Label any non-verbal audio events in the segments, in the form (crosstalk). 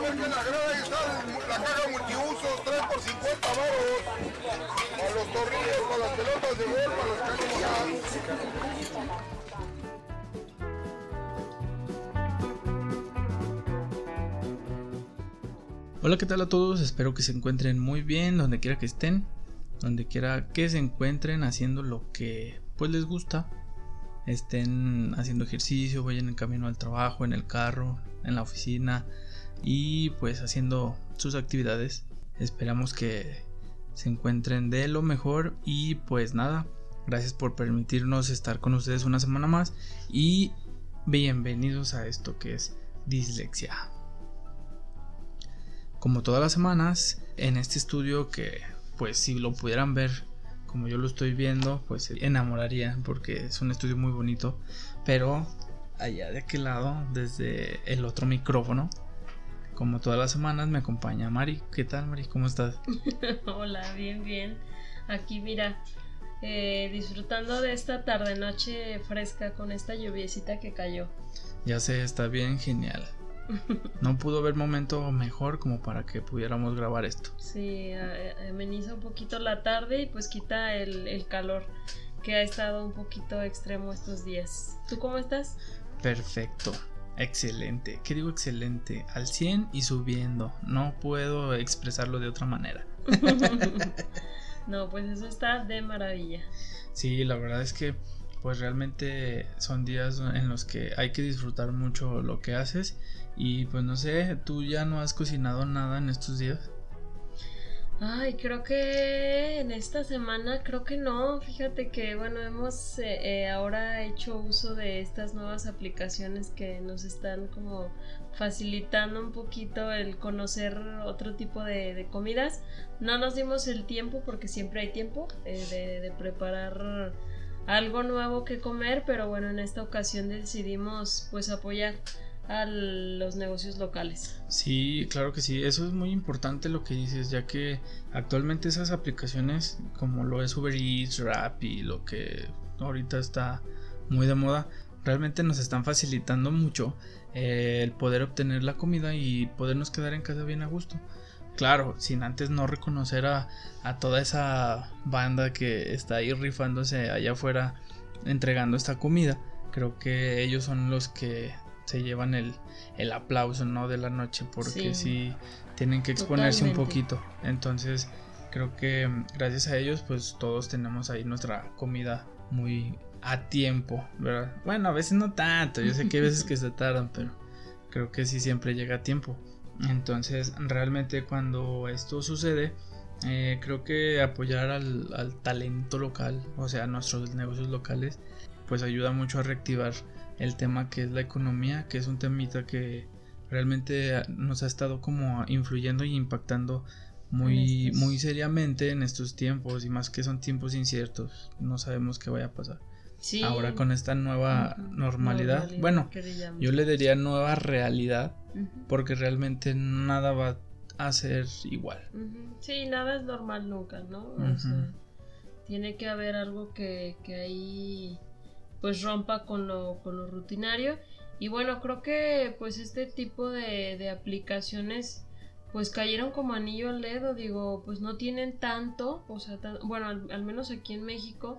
que en la grada ahí está la caja multiusos, 3 por 50 baros. Para los tornillos, para las pelotas de gol, para los canillas. Hola, ¿qué tal a todos? Espero que se encuentren muy bien donde quiera que estén, donde quiera que se encuentren haciendo lo que pues les gusta, estén haciendo ejercicio, vayan en camino al trabajo, en el carro, en la oficina y pues haciendo sus actividades. Esperamos que se encuentren de lo mejor y pues nada, gracias por permitirnos estar con ustedes una semana más y bienvenidos a esto que es dislexia. Como todas las semanas, en este estudio que pues si lo pudieran ver como yo lo estoy viendo, pues se enamoraría porque es un estudio muy bonito. Pero allá de aquel lado, desde el otro micrófono, como todas las semanas, me acompaña Mari. ¿Qué tal, Mari? ¿Cómo estás? (laughs) Hola, bien, bien. Aquí, mira, eh, disfrutando de esta tarde-noche fresca con esta lluviecita que cayó. Ya sé, está bien genial. (laughs) No pudo haber momento mejor como para que pudiéramos grabar esto. Sí, ameniza un poquito la tarde y pues quita el, calor que ha estado un poquito extremo estos días. ¿Tú cómo estás? Perfecto. Excelente. ¿Qué digo excelente? Al 100 y subiendo. No puedo expresarlo de otra manera. (laughs) no, pues eso está de maravilla. Sí, la verdad es que pues realmente son días en los que hay que disfrutar mucho lo que haces y pues no sé, ¿tú ya no has cocinado nada en estos días? Ay, creo que en esta semana creo que no. Fíjate que bueno, hemos eh, eh, ahora hecho uso de estas nuevas aplicaciones que nos están como facilitando un poquito el conocer otro tipo de, comidas. No nos dimos el tiempo porque siempre hay tiempo eh, de, de preparar algo nuevo que comer, pero bueno, en esta ocasión decidimos pues apoyar a los negocios locales. Sí, claro que sí, eso es muy importante lo que dices, ya que actualmente esas aplicaciones como lo es Uber Eats, Rap y lo que ahorita está muy de moda, realmente nos están facilitando mucho eh, el poder obtener la comida y podernos quedar en casa bien a gusto. Claro, sin antes no reconocer a, a toda esa banda que está ahí rifándose allá afuera entregando esta comida. Creo que ellos son los que se llevan el, el aplauso, ¿no? De la noche, porque sí, tienen que exponerse un poquito. Entonces, creo que mm, gracias a ellos, pues todos tenemos ahí nuestra comida muy a tiempo, ¿verdad? Bueno, a veces no tanto, yo sé que hay veces que se tardan, (laughs) pero creo que sí siempre llega a tiempo. Entonces, realmente cuando esto sucede, eh, creo que apoyar al, al talento local, o sea, nuestros negocios locales, pues ayuda mucho a reactivar el tema que es la economía, que es un temita que realmente nos ha estado como influyendo y impactando muy, muy seriamente en estos tiempos y más que son tiempos inciertos, no sabemos qué vaya a pasar. Ahora con esta nueva normalidad, bueno, yo le diría nueva realidad porque realmente nada va a ser igual. Sí, nada es normal nunca, ¿no? tiene que haber algo que, que ahí pues rompa con lo, con lo rutinario. Y bueno, creo que pues este tipo de, de aplicaciones pues cayeron como anillo al dedo, digo, pues no tienen tanto, o sea, bueno, al, menos aquí en México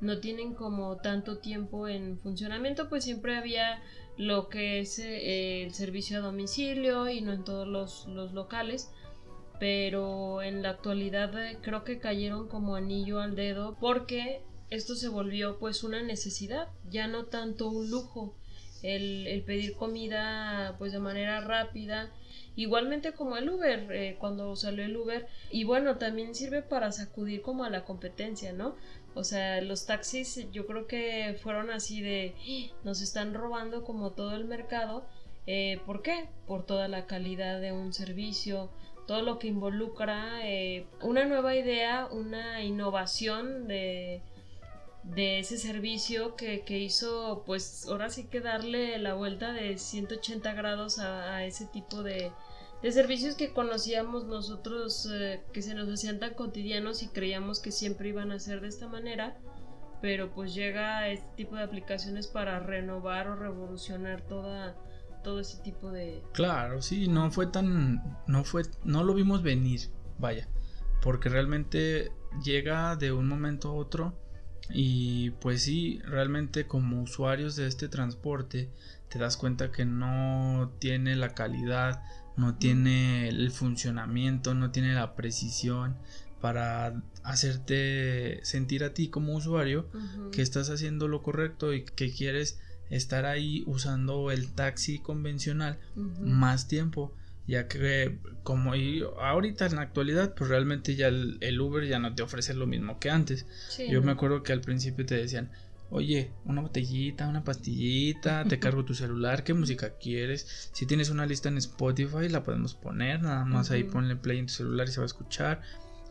no tienen como tanto tiempo en funcionamiento, pues siempre había lo que es eh, el servicio a domicilio y no en todos los, los locales, pero en la actualidad eh, creo que cayeron como anillo al dedo porque esto se volvió pues una necesidad, ya no tanto un lujo. El, pedir comida pues de manera rápida igualmente como el Uber eh, cuando salió el Uber y bueno también sirve para sacudir como a la competencia no o sea los taxis yo creo que fueron así de nos están robando como todo el mercado eh, ¿por qué? por toda la calidad de un servicio todo lo que involucra eh, una nueva idea una innovación de de ese servicio que, hizo pues ahora sí que darle la vuelta de 180 grados a, ese tipo de, servicios que conocíamos nosotros eh, que se nos hacían tan cotidianos y creíamos que siempre iban a ser de esta manera pero pues llega este tipo de aplicaciones para renovar o revolucionar toda todo ese tipo de... Claro, sí, no fue tan, no fue, no lo vimos venir, vaya, porque realmente llega de un momento a otro y pues sí, realmente como usuarios de este transporte te das cuenta que no tiene la calidad, no tiene el funcionamiento, no tiene la precisión para hacerte sentir a ti como usuario que estás haciendo lo correcto y que quieres estar ahí usando el taxi convencional más tiempo ya que como ahorita en la actualidad pues realmente ya el, Uber ya no te ofrece lo mismo que antes yo me acuerdo que al principio te decían oye, una botellita, una pastillita, te cargo tu celular, qué música quieres. Si tienes una lista en Spotify, la podemos poner, nada más ahí ponle play en tu celular y se va a escuchar.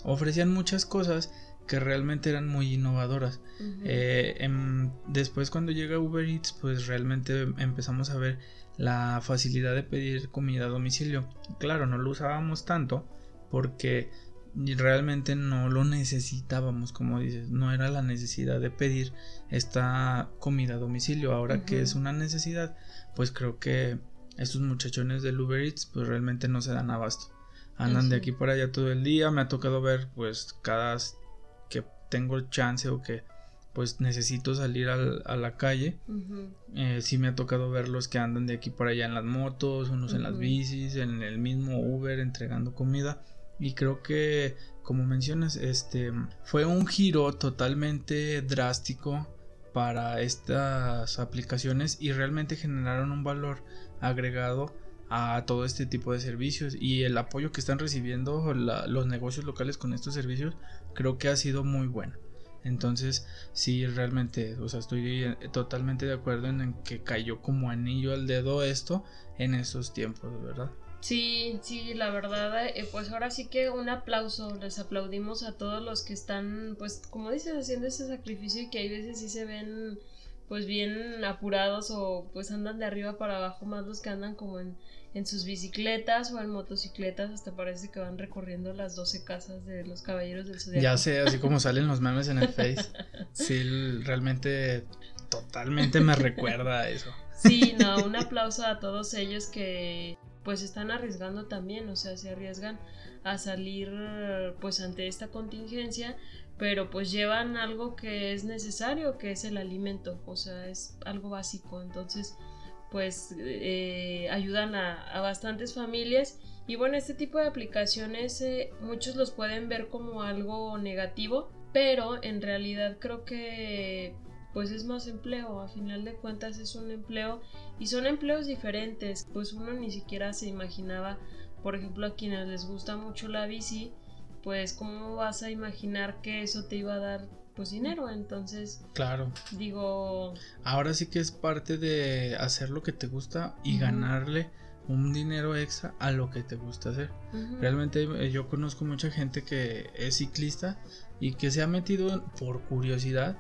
Ofrecían muchas cosas que realmente eran muy innovadoras. Eh, em, después cuando llega Uber Eats, pues realmente empezamos a ver la facilidad de pedir comida a domicilio. Claro, no lo usábamos tanto porque realmente no lo necesitábamos, como dices, no era la necesidad de pedir esta comida a domicilio. Ahora que es una necesidad, pues creo que estos muchachones del Uber Eats pues realmente no se dan abasto. Andan de aquí para allá todo el día, me ha tocado ver pues cada tengo chance o que pues necesito salir a la calle. Eh, sí me ha tocado ver los que andan de aquí para allá en las motos, unos en las bicis, en el mismo Uber entregando comida. Y creo que, como mencionas, este fue un giro totalmente drástico para estas aplicaciones y realmente generaron un valor agregado a todo este tipo de servicios y el apoyo que están recibiendo los negocios locales con estos servicios creo que ha sido muy bueno. Entonces, sí, realmente, o sea, estoy eh, totalmente de acuerdo en que cayó como anillo al dedo esto en estos tiempos, ¿verdad? Sí, sí, la verdad, eh, pues ahora sí que un aplauso, les aplaudimos a todos los que están, pues como dices, haciendo ese sacrificio y que hay veces sí se ven pues bien apurados o pues andan de arriba para abajo, más los que andan como en, en sus bicicletas o en motocicletas, hasta parece que van recorriendo las 12 casas de los caballeros del Zodiaco. Ya sé, así como salen los memes en el Face. (laughs) Sí, realmente totalmente me recuerda a eso. Sí, no, un aplauso a todos ellos que pues están arriesgando también, o sea, se arriesgan a salir pues ante esta contingencia, pero pues llevan algo que es necesario, que es el alimento, o sea, es algo básico, entonces pues eh, ayudan a, bastantes familias. Y bueno, este tipo de aplicaciones eh, muchos los pueden ver como algo negativo, pero en realidad creo que pues es más empleo, a final de cuentas es un empleo y son empleos diferentes, pues uno ni siquiera se imaginaba, por ejemplo a quienes les gusta mucho la bici, pues cómo vas a imaginar que eso te iba a dar pues dinero, entonces claro. digo ahora sí que es parte de hacer lo que te gusta y ganarle un dinero extra a lo que te gusta hacer. Realmente eh, yo conozco mucha gente que es ciclista y que se ha metido por curiosidad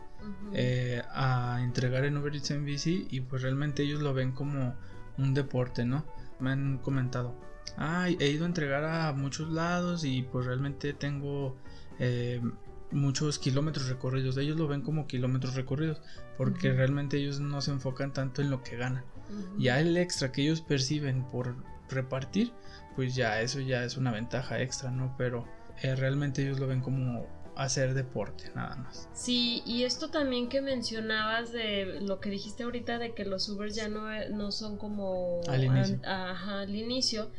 eh, a entregar en Uber Eats en bici y pues realmente ellos lo ven como un deporte, ¿no? Me han comentado, ah, he ido a entregar a muchos lados y pues realmente tengo eh, muchos kilómetros recorridos. Ellos lo ven como kilómetros recorridos porque realmente ellos no se enfocan tanto en lo que ganan. Ya el extra que ellos perciben por repartir, pues ya eso ya es una ventaja extra, ¿no? Pero eh, realmente ellos lo ven como hacer deporte, nada más. Sí, y esto también que mencionabas de lo que dijiste ahorita de que los Ubers ya no, no son como al inicio. ajá, al inicio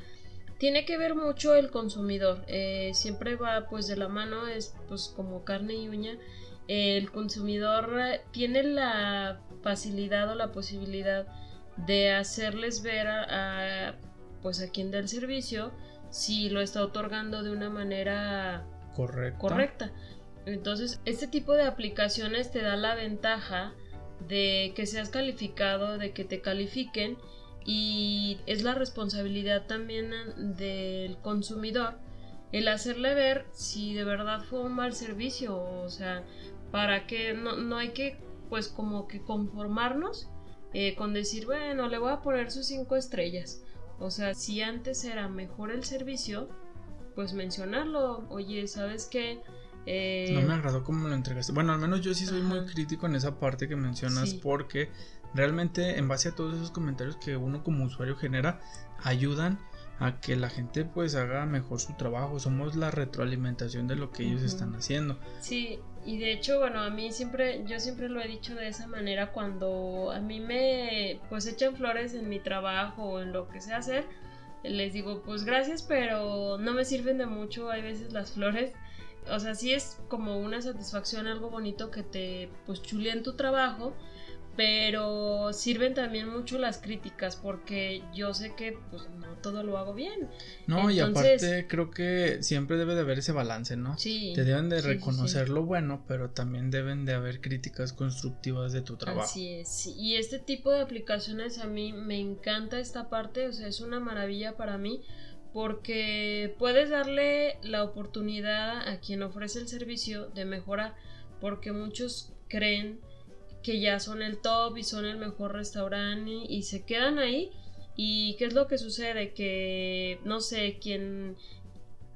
tiene que ver mucho el consumidor. Eh, siempre va pues de la mano, es pues como carne y uña. el consumidor tiene la facilidad o la posibilidad de hacerles ver a, pues a quien da el servicio si lo está otorgando de una manera correcta. Entonces, este tipo de aplicaciones te da la ventaja de que seas calificado, de que te califiquen y es la responsabilidad también del consumidor el hacerle ver si de verdad fue un mal servicio, o sea, para que no, no hay que pues como que conformarnos eh, con decir, bueno, le voy a poner sus cinco estrellas. O sea, si antes era mejor el servicio, pues mencionarlo. Oye, ¿sabes qué? Eh, no me agradó cómo lo entregaste. Bueno, al menos yo sí soy muy crítico en esa parte que mencionas porque realmente en base a todos esos comentarios que uno como usuario genera, ayudan a que la gente pues haga mejor su trabajo. Somos la retroalimentación de lo que ellos están haciendo. Sí, y de hecho, bueno, a mí siempre, yo siempre lo he dicho de esa manera cuando a mí me pues echan flores en mi trabajo o en lo que sé hacer, les digo pues gracias, pero no me sirven de mucho hay veces las flores. O sea, sí es como una satisfacción, algo bonito que te pues en tu trabajo, pero sirven también mucho las críticas porque yo sé que pues no todo lo hago bien. No, y aparte creo que siempre debe de haber ese balance, ¿no? Sí. Te deben de reconocer lo bueno, pero también deben de haber críticas constructivas de tu trabajo. Así es. Y este tipo de aplicaciones a mí me encanta esta parte, o sea, es una maravilla para mí porque puedes darle la oportunidad a quien ofrece el servicio de mejorar porque muchos creen que ya son el top y son el mejor restaurante y, se quedan ahí. ¿Y qué es lo que sucede? Que, no sé, quien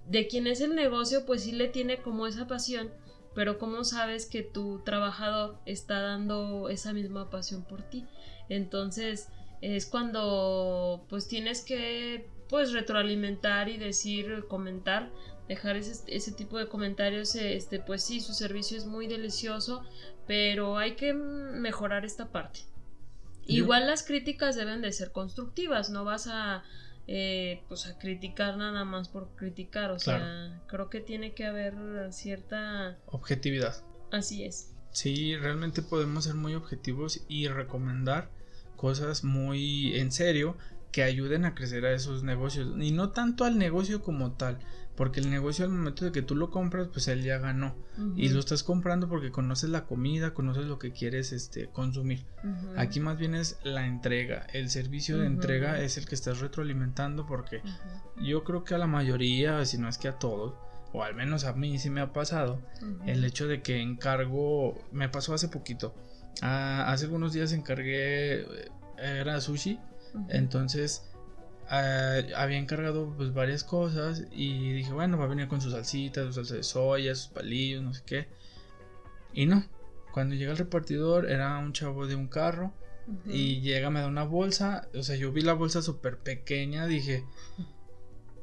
de quien es el negocio, pues sí le tiene como esa pasión, pero ¿cómo sabes que tu trabajador está dando esa misma pasión por ti? Entonces es cuando pues tienes que pues retroalimentar y decir, comentar, dejar ese, ese tipo de comentarios, este pues sí, su servicio es muy delicioso, pero hay que mejorar esta parte. Igual las críticas deben de ser constructivas, no vas a, eh, pues a criticar nada más por criticar, o sea, creo que tiene que haber cierta objetividad. Así es. Sí, realmente podemos ser muy objetivos y recomendar cosas muy en serio que ayuden a crecer a esos negocios y no tanto al negocio como tal, porque el negocio al momento de que tú lo compras, pues él ya ganó. Y lo estás comprando porque conoces la comida, conoces lo que quieres este, consumir. Aquí más bien es la entrega. El servicio de entrega es el que estás retroalimentando porque yo creo que a la mayoría, si no es que a todos, o al menos a mí sí me ha pasado, el hecho de que encargo, me pasó hace poquito. Ah, hace algunos días encargué, eh, era sushi. Entonces Ah, había encargado pues varias cosas y dije, bueno, va a venir con sus salsitas, su salsa de soya, sus palillos, no sé qué. Y no, cuando llega el repartidor era un chavo de un carro y llega, me da una bolsa, o sea, yo vi la bolsa súper pequeña, dije,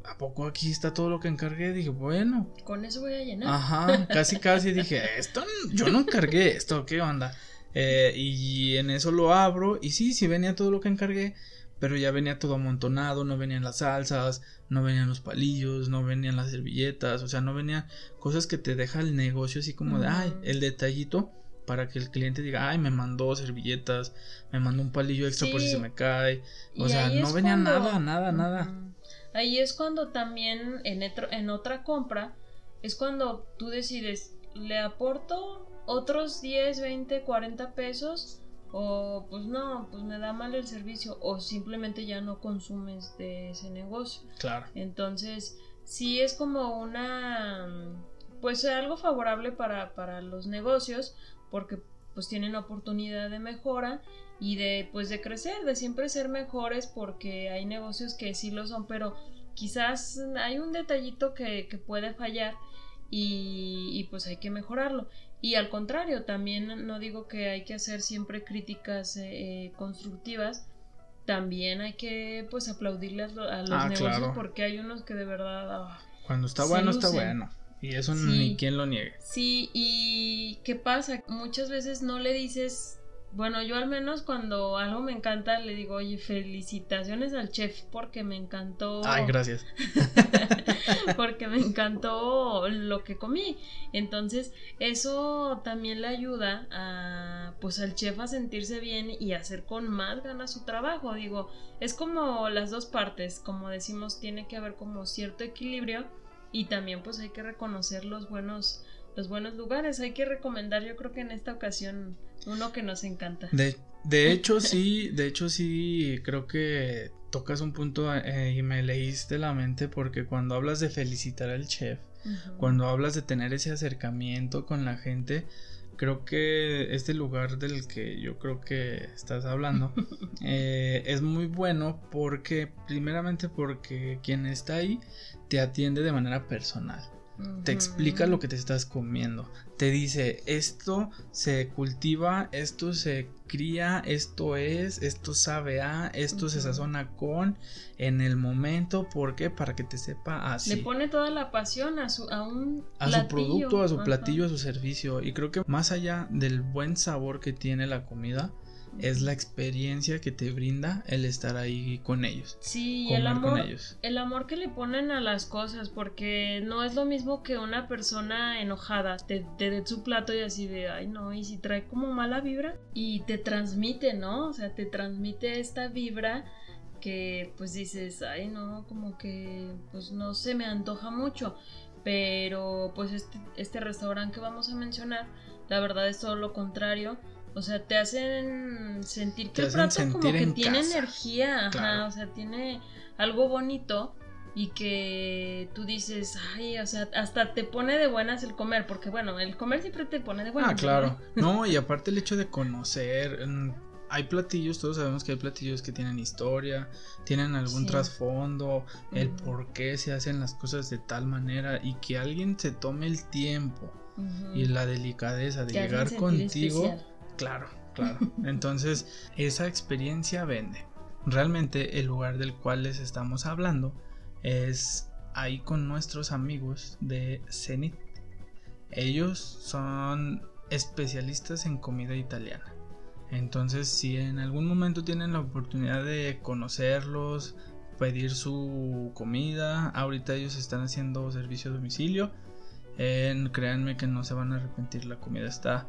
¿a poco aquí está todo lo que encargué? Dije, bueno. Con eso voy a llenar. Ajá, casi casi dije, esto, yo no encargué esto, ¿qué onda? Eh, y en eso lo abro y sí, sí venía todo lo que encargué pero ya venía todo amontonado, no venían las salsas, no venían los palillos, no venían las servilletas, o sea, no venían cosas que te deja el negocio así como de, ay, el detallito para que el cliente diga, ay, me mandó servilletas, me mandó un palillo extra por si se me cae, o sea, no venía nada, nada, nada. Ahí es cuando también en, en otra compra, es cuando tú decides, le aporto otros 10, 20, 40 pesos o pues no, pues me da mal el servicio o simplemente ya no consumes de ese negocio. Claro. Entonces, sí es como una, pues algo favorable para, para los negocios porque pues tienen oportunidad de mejora y de pues de crecer, de siempre ser mejores porque hay negocios que sí lo son, pero quizás hay un detallito que, que puede fallar y, y, pues hay que mejorarlo. Y al contrario, también no digo que hay que hacer siempre críticas eh, eh, constructivas, también hay que pues aplaudirle a, los ah, negocios porque hay unos que de verdad... Ah, Cuando está bueno, está bueno. Y eso ni quien lo niegue. Sí, y ¿qué pasa? Muchas veces no le dices bueno, yo al menos cuando algo me encanta le digo, oye, felicitaciones al chef porque me encantó. Ay, gracias. (laughs) porque me encantó lo que comí. Entonces, eso también le ayuda a, pues, al chef a sentirse bien y hacer con más ganas su trabajo. Digo, es como las dos partes, como decimos, tiene que haber como cierto equilibrio y también pues hay que reconocer los buenos, los buenos lugares. Hay que recomendar, yo creo que en esta ocasión uno que nos encanta. De, de (laughs) hecho, sí, de hecho, sí, creo que tocas un punto eh, y me leíste la mente porque cuando hablas de felicitar al chef, cuando hablas de tener ese acercamiento con la gente, creo que este lugar del que yo creo que estás hablando (laughs) eh, es muy bueno porque, primeramente porque quien está ahí te atiende de manera personal. Te explica lo que te estás comiendo. Te dice, esto se cultiva, esto se cría, esto es, esto sabe a, esto se sazona con, en el momento, ¿por qué? Para que te sepa así. Le pone toda la pasión a su, a un a su producto, a su platillo, a su servicio. Y creo que más allá del buen sabor que tiene la comida, es la experiencia que te brinda el estar ahí con ellos. Sí, el amor, el amor que le ponen a las cosas, porque no es lo mismo que una persona enojada te, te dé su plato y así de, ay no, y si trae como mala vibra y te transmite, ¿no? O sea, te transmite esta vibra que pues dices, ay no, como que pues no se me antoja mucho, pero pues este, este restaurante que vamos a mencionar, la verdad es todo lo contrario o sea, te hacen sentir que el plato como que tiene energía, ajá, o sea, tiene algo bonito y que tú dices, ay, o sea, hasta te pone de buenas el comer, porque bueno, el comer siempre te pone de buenas. Ah, claro. ¿no? (laughs) y aparte el hecho de conocer, mm, hay platillos, todos sabemos que hay platillos que tienen historia, tienen algún trasfondo, el por qué se hacen las cosas de tal manera y que alguien se tome el tiempo y la delicadeza de llegar contigo. Claro, claro. (laughs) Entonces, esa experiencia vende. Realmente el lugar del cual les estamos hablando es ahí con nuestros amigos de Zenit. Ellos son especialistas en comida italiana. Entonces, si en algún momento tienen la oportunidad de conocerlos, pedir su comida, ahorita ellos están haciendo servicio a domicilio. créanme que no se van a arrepentir, la comida está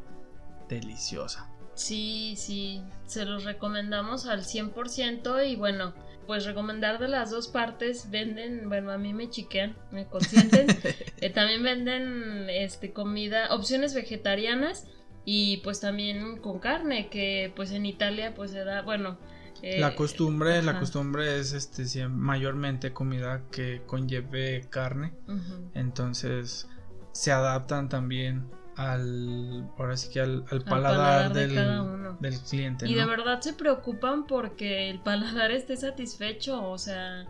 deliciosa. Sí, sí, se los recomendamos al 100% y bueno, pues recomendar de las dos partes, venden, bueno, a mí me chiquean, me consienten, (laughs) eh, también venden este comida, opciones vegetarianas y pues también con carne, que pues en Italia pues se da, bueno, eh, la costumbre, la costumbre es este mayormente comida que conlleve carne. Entonces se adaptan también al ahora sí que al, paladar, del, del, cliente. Y de verdad se preocupan porque el paladar esté satisfecho, o sea,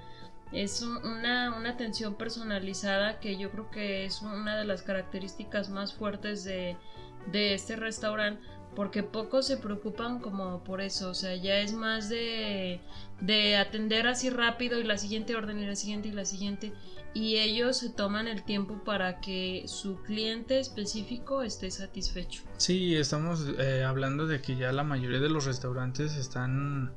es una, una atención personalizada que yo creo que es una de las características más fuertes de, de este restaurante porque pocos se preocupan como por eso, o sea, ya es más de, de atender así rápido y la siguiente orden y la siguiente y la siguiente y ellos se toman el tiempo para que su cliente específico esté satisfecho. Sí, estamos eh, hablando de que ya la mayoría de los restaurantes están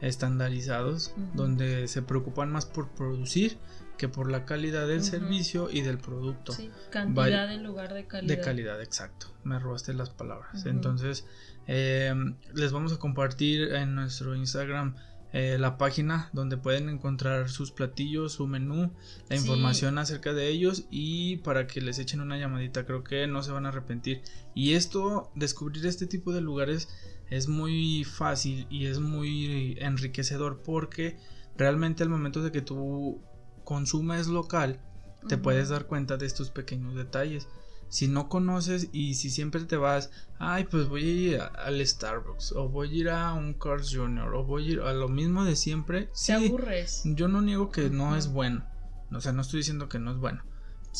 estandarizados, donde se preocupan más por producir que por la calidad del servicio y del producto. Sí, cantidad en lugar de calidad. De calidad, exacto. Me robaste las palabras. Entonces, eh, les vamos a compartir en nuestro Instagram eh, la página donde pueden encontrar sus platillos, su menú, la información acerca de ellos y para que les echen una llamadita, creo que no se van a arrepentir. Y esto, descubrir este tipo de lugares es muy fácil y es muy enriquecedor porque realmente al momento de que tú consumes local, te puedes dar cuenta de estos pequeños detalles si no conoces y si siempre te vas, ay, pues voy a ir al Starbucks o voy a ir a un Cars Junior o voy a ir a lo mismo de siempre, te aburres. Yo no niego que no es bueno, o sea, no estoy diciendo que no es bueno,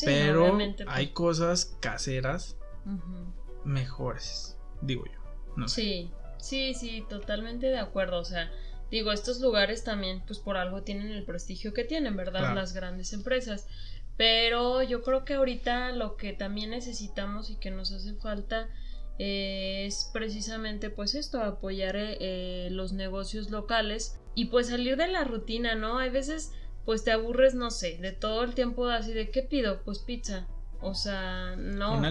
pero pues. hay cosas caseras mejores, digo yo. No Sí, sí, sí, totalmente de acuerdo, o sea, digo, estos lugares también, pues por algo tienen el prestigio que tienen, ¿verdad? Las grandes empresas. Pero yo creo que ahorita lo que también necesitamos y que nos hace falta eh, es precisamente pues esto, apoyar eh, eh, los negocios locales y pues salir de la rutina, ¿no? Hay veces pues te aburres, no sé, de todo el tiempo así de ¿qué pido? Pues pizza. O sea, no. Una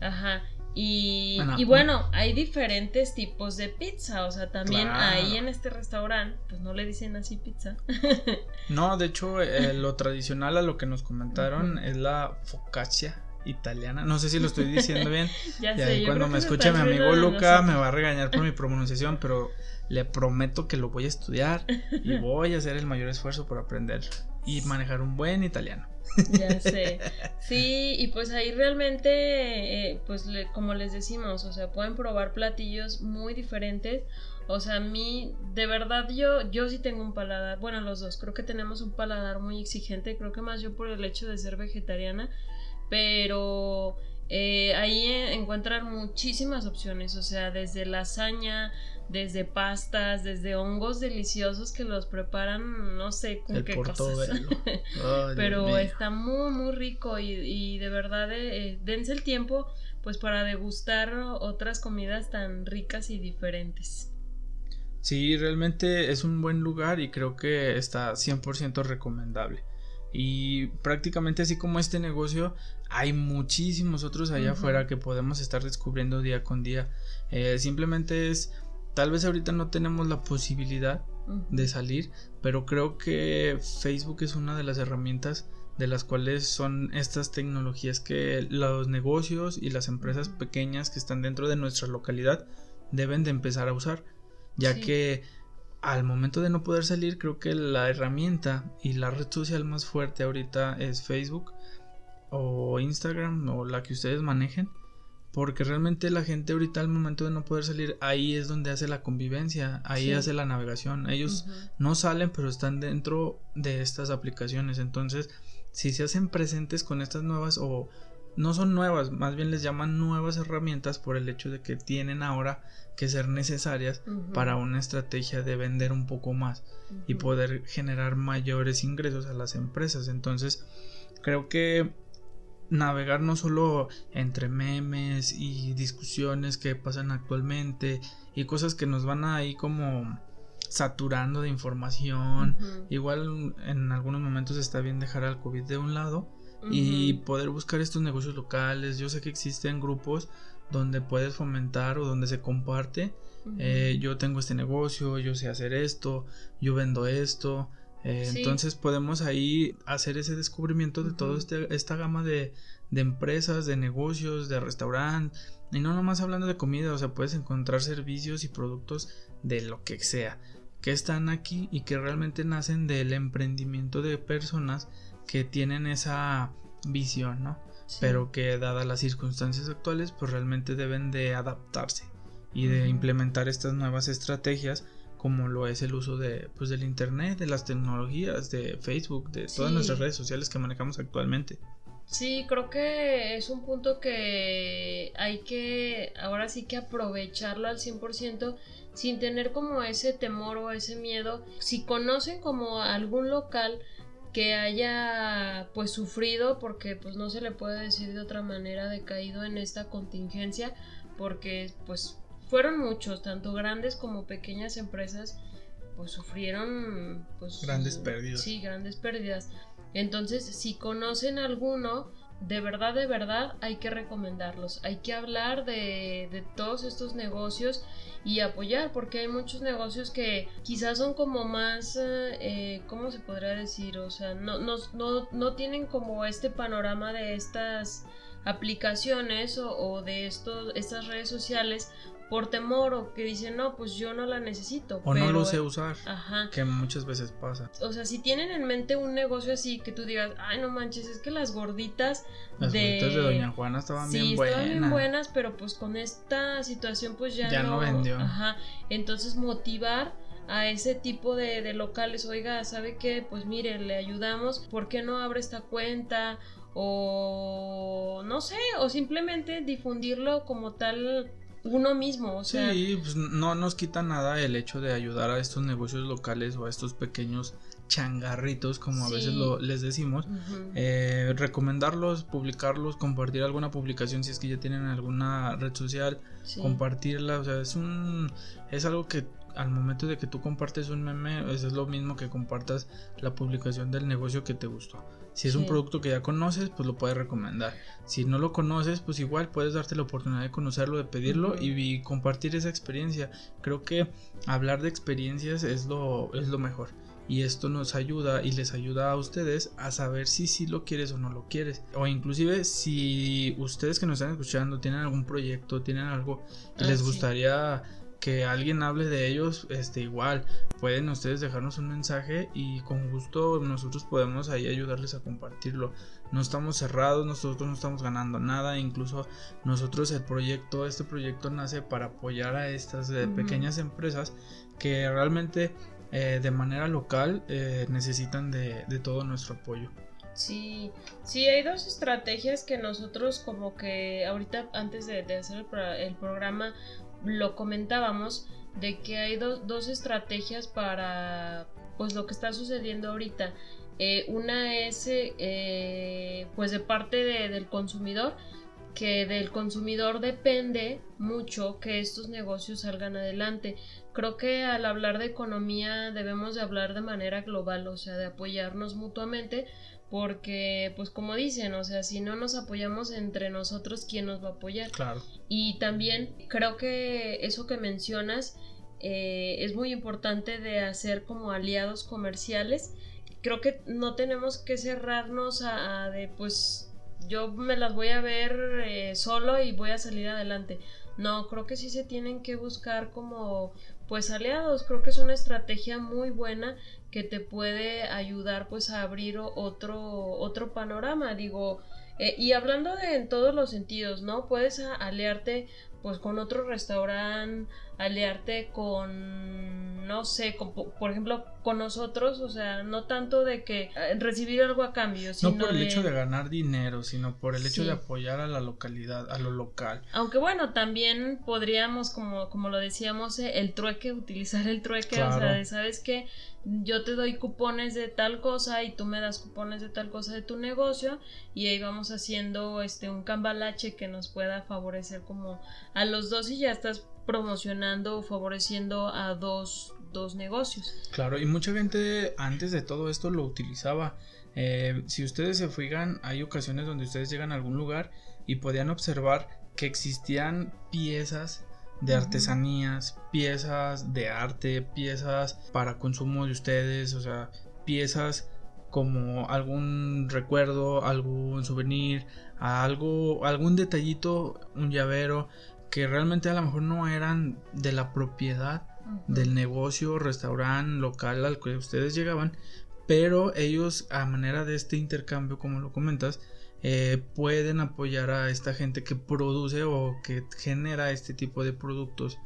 Ajá. Y, y, bueno, hay diferentes tipos de pizza, o sea, también ahí en este restaurante, pues no le dicen así pizza. (laughs) no, de hecho, eh, lo tradicional a lo que nos comentaron es la focaccia italiana. No sé si lo estoy diciendo bien. (laughs) ya sé, cuando me escuche mi amigo Luca me va a regañar por mi pronunciación, pero le prometo que lo voy a estudiar y (laughs) voy a hacer el mayor esfuerzo por aprender y manejar un buen italiano. Ya sé. (laughs) Sí, y pues ahí realmente, eh, pues como les decimos, o sea, pueden probar platillos muy diferentes. O sea, a mí, de verdad, yo, yo sí tengo un paladar, bueno, los dos, creo que tenemos un paladar muy exigente, creo que más yo por el hecho de ser vegetariana, pero eh, ahí encuentran muchísimas opciones, o sea, desde lasaña, desde pastas, desde hongos deliciosos que los preparan, no sé con qué cosas. (laughs) Pero está muy, muy rico y, de verdad eh, dense el tiempo pues para degustar otras comidas tan ricas y diferentes. Sí, realmente es un buen lugar y creo que está 100% recomendable. Y prácticamente así como este negocio, hay muchísimos otros allá afuera que podemos estar descubriendo día con día. Eh, simplemente es Tal vez ahorita no tenemos la posibilidad de salir, pero creo que Facebook es una de las herramientas de las cuales son estas tecnologías que los negocios y las empresas pequeñas que están dentro de nuestra localidad deben de empezar a usar, ya que al momento de no poder salir creo que la herramienta y la red social más fuerte ahorita es Facebook o Instagram o la que ustedes manejen porque realmente la gente ahorita al momento de no poder salir, ahí es donde hace la convivencia, ahí hace la navegación. Ellos no salen, pero están dentro de estas aplicaciones. Entonces, si se hacen presentes con estas nuevas o no son nuevas, más bien les llaman nuevas herramientas por el hecho de que tienen ahora que ser necesarias para una estrategia de vender un poco más y poder generar mayores ingresos a las empresas. Entonces, creo que navegar no solo entre memes y discusiones que pasan actualmente y cosas que nos van ahí como saturando de información. Igual en algunos momentos está bien dejar al COVID de un lado y poder buscar estos negocios locales. Yo sé que existen grupos donde puedes fomentar o donde se comparte. Eh, yo tengo este negocio, yo sé hacer esto, yo vendo esto. Eh, entonces podemos ahí hacer ese descubrimiento de toda este, esta gama de, de, empresas, de negocios, de restaurantes. Y no nomás hablando de comida, o sea, puedes encontrar servicios y productos de lo que sea, que están aquí y que realmente nacen del emprendimiento de personas que tienen esa visión, ¿no? Pero que dadas las circunstancias actuales, pues realmente deben de adaptarse y de implementar estas nuevas estrategias como lo es el uso de pues del internet, de las tecnologías, de Facebook, de todas nuestras redes sociales que manejamos actualmente. Sí, creo que es un punto que hay que ahora sí que aprovecharlo al 100% sin tener como ese temor o ese miedo. Si conocen como algún local que haya pues sufrido porque pues no se le puede decir de otra manera decaído en esta contingencia porque pues fueron muchos, tanto grandes como pequeñas empresas, pues sufrieron pues grandes pérdidas. Sí, grandes pérdidas. Entonces, si conocen alguno, de verdad, de verdad, hay que recomendarlos. Hay que hablar de, de todos estos negocios y apoyar, porque hay muchos negocios que quizás son como más, eh, ¿cómo se podría decir? O sea, no, no, no, no tienen como este panorama de estas aplicaciones o, o de estos, estas redes sociales por temor o que dicen, no, pues yo no la necesito. O no lo sé usar. Que muchas veces pasa. O sea, si tienen en mente un negocio así que tú digas, ay, no manches, es que las gorditas las de... gorditas de Doña Juana estaban bien buenas. estaban bien buenas, pero pues con esta situación pues ya, ya no... vendió. Ajá. Entonces motivar a ese tipo de, de locales, oiga, ¿sabe qué? Pues mire, le ayudamos, ¿por qué no abre esta cuenta? O no sé, o simplemente difundirlo como tal uno mismo. O sea... Sí, pues no nos quita nada el hecho de ayudar a estos negocios locales o a estos pequeños changarritos, como a veces lo, les decimos, eh, recomendarlos, publicarlos, compartir alguna publicación si es que ya tienen alguna red social, compartirla, o sea, es un, es algo que al momento de que tú compartes un meme, es lo mismo que compartas la publicación del negocio que te gustó. Si es un producto que ya conoces, pues lo puedes recomendar. Si no lo conoces, pues igual puedes darte la oportunidad de conocerlo, de pedirlo y, compartir esa experiencia. Creo que hablar de experiencias es lo, es lo mejor. Y esto nos ayuda y les ayuda a ustedes a saber si sí lo quieres o no lo quieres. O inclusive si ustedes que nos están escuchando tienen algún proyecto, tienen algo que les gustaría que alguien hable de ellos, este igual pueden ustedes dejarnos un mensaje y con gusto nosotros podemos ahí ayudarles a compartirlo. No estamos cerrados, nosotros no estamos ganando nada, incluso nosotros el proyecto, este proyecto nace para apoyar a estas eh, pequeñas empresas que realmente eh, de manera local eh, necesitan de, todo nuestro apoyo. Sí, sí, hay dos estrategias que nosotros como que ahorita antes de, hacer el, programa lo comentábamos, de que hay dos estrategias para pues lo que está sucediendo ahorita. Eh, una es eh, pues de parte del consumidor, que del consumidor depende mucho que estos negocios salgan adelante. Creo que al hablar de economía debemos de hablar de manera global, o sea, de apoyarnos mutuamente, porque pues como dicen, o sea, si no nos apoyamos entre nosotros, ¿quién nos va a apoyar? Claro. Y también creo que eso que mencionas eh, es muy importante de hacer como aliados comerciales. Creo que no tenemos que cerrarnos a, de pues yo me las voy a ver eh, solo y voy a salir adelante. No, creo que sí se tienen que buscar como pues aliados. Creo que es una estrategia muy buena que te puede ayudar pues a abrir otro, otro panorama. Digo, eh, y hablando de en todos los sentidos, ¿no? Puedes aliarte pues con otro restaurante, aliarte con, no sé, por ejemplo, con nosotros, o sea, no tanto de que eh, recibir algo a cambio, sino No por el hecho de ganar dinero, sino por el hecho de apoyar a la localidad, a lo local. Aunque bueno, también podríamos, como, como lo decíamos, eh, el trueque, (laughs) utilizar el trueque, o sea, de, ¿sabes qué? yo te doy cupones de tal cosa y tú me das cupones de tal cosa de tu negocio y ahí vamos haciendo este un cambalache que nos pueda favorecer como a los dos y ya estás promocionando o favoreciendo a dos, dos negocios. Claro, y mucha gente antes de todo esto lo utilizaba. Eh, si ustedes se fijan, hay ocasiones donde ustedes llegan a algún lugar y podían observar que existían piezas de artesanías, piezas de arte, piezas para consumo de ustedes, o sea, piezas como algún recuerdo, algún souvenir, algo, algún detallito, un llavero que realmente a lo mejor no eran de la propiedad del negocio, restaurante, local al que ustedes llegaban, pero ellos a manera de este intercambio, como lo comentas, eh, pueden apoyar a esta gente que produce o que genera este tipo de productos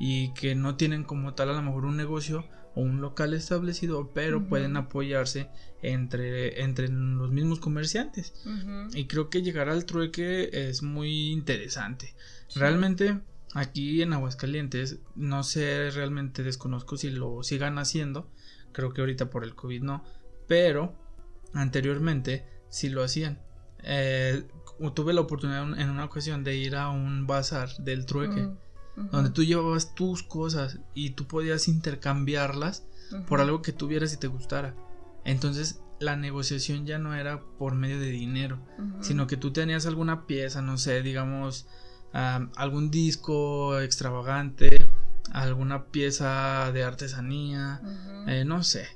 y que no tienen como tal a lo mejor un negocio o un local establecido, pero pueden apoyarse entre, entre los mismos comerciantes. Y creo que llegar al trueque es muy interesante. Realmente aquí en Aguascalientes, no sé, realmente desconozco si lo sigan haciendo, creo que ahorita por el COVID no, pero anteriormente sí lo hacían. Eh, tuve la oportunidad en una ocasión de ir a un bazar del trueque, mm, donde tú llevabas tus cosas y tú podías intercambiarlas por algo que tuvieras y te gustara. Entonces la negociación ya no era por medio de dinero, sino que tú tenías alguna pieza, no sé, digamos, algún disco extravagante, alguna pieza de artesanía, eh, no sé,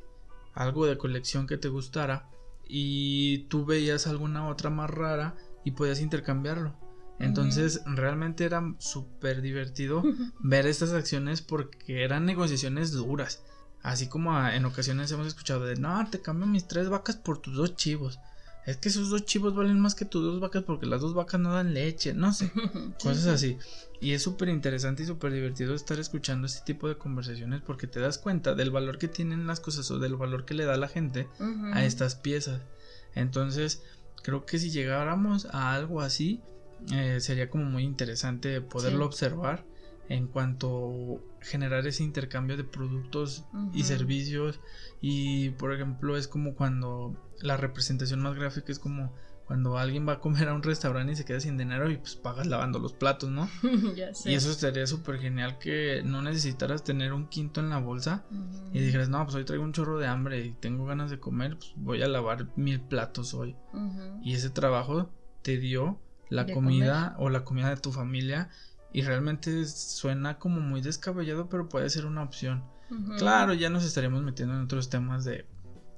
algo de colección que te gustara y tú veías alguna otra más rara y podías intercambiarlo. Entonces realmente era súper divertido (laughs) ver estas acciones porque eran negociaciones duras. Así como en ocasiones hemos escuchado de, no, te cambio mis tres vacas por tus dos chivos. Es que esos dos chivos valen más que tus dos vacas porque las dos vacas no dan leche, no sé, (laughs) cosas así. Y es súper interesante y súper divertido estar escuchando este tipo de conversaciones porque te das cuenta del valor que tienen las cosas o del valor que le da la gente a estas piezas. Entonces, creo que si llegáramos a algo así, eh, sería como muy interesante poderlo observar en cuanto generar ese intercambio de productos y servicios. Y por ejemplo es como cuando la representación más gráfica es como cuando alguien va a comer a un restaurante y se queda sin dinero y pues pagas lavando los platos, ¿no? (laughs) Y eso estaría súper genial que no necesitaras tener un quinto en la bolsa y dijeras, no, pues hoy traigo un chorro de hambre y tengo ganas de comer, pues voy a lavar mil platos hoy. Y ese trabajo te dio la comida o la comida de tu familia y realmente suena como muy descabellado, pero puede ser una opción. Claro, ya nos estaríamos metiendo en otros temas de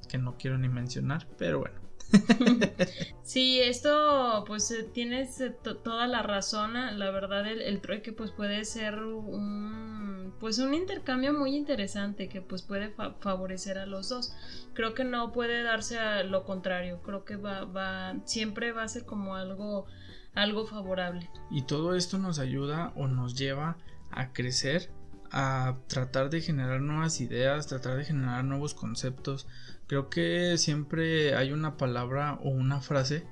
que no quiero ni mencionar, pero bueno. (laughs) sí, esto pues eh, tienes eh, toda la razón, ah, la verdad el, el, trueque pues puede ser un pues un intercambio muy interesante que pues puede favorecer a los dos. Creo que no puede darse a lo contrario, creo que va, va siempre va a ser como algo algo favorable. Y todo esto nos ayuda o nos lleva a crecer a tratar de generar nuevas ideas, tratar de generar nuevos conceptos. Creo que siempre hay una palabra o una frase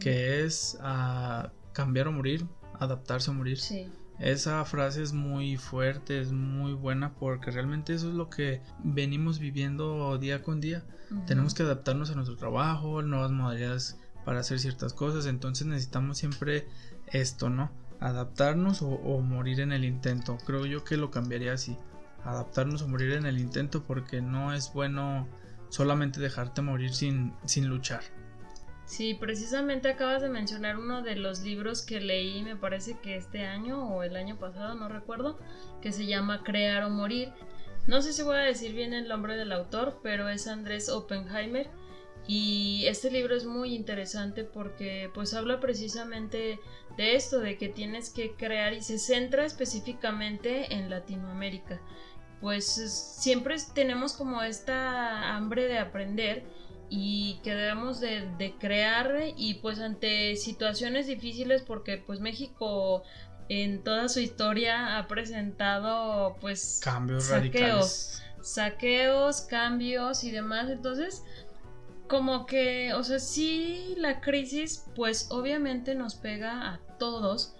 que es a cambiar o morir, adaptarse o morir. Sí. Esa frase es muy fuerte, es muy buena porque realmente eso es lo que venimos viviendo día con día. Tenemos que adaptarnos a nuestro trabajo, nuevas modalidades para hacer ciertas cosas, entonces necesitamos siempre esto, ¿no? Adaptarnos o, morir en el intento. Creo yo que lo cambiaría así. Adaptarnos o morir en el intento porque no es bueno solamente dejarte morir sin, sin luchar. Sí, precisamente acabas de mencionar uno de los libros que leí, me parece que este año o el año pasado, no recuerdo, que se llama Crear o Morir. No sé si voy a decir bien el nombre del autor, pero es Andrés Oppenheimer. Y este libro es muy interesante porque pues habla precisamente de esto, de que tienes que crear y se centra específicamente en Latinoamérica. Pues siempre tenemos como esta hambre de aprender y que debemos de, crear y pues ante situaciones difíciles porque pues México en toda su historia ha presentado pues cambios saqueos, radicales. saqueos, cambios y demás, entonces como que, o sea, sí la crisis pues obviamente nos pega a todos,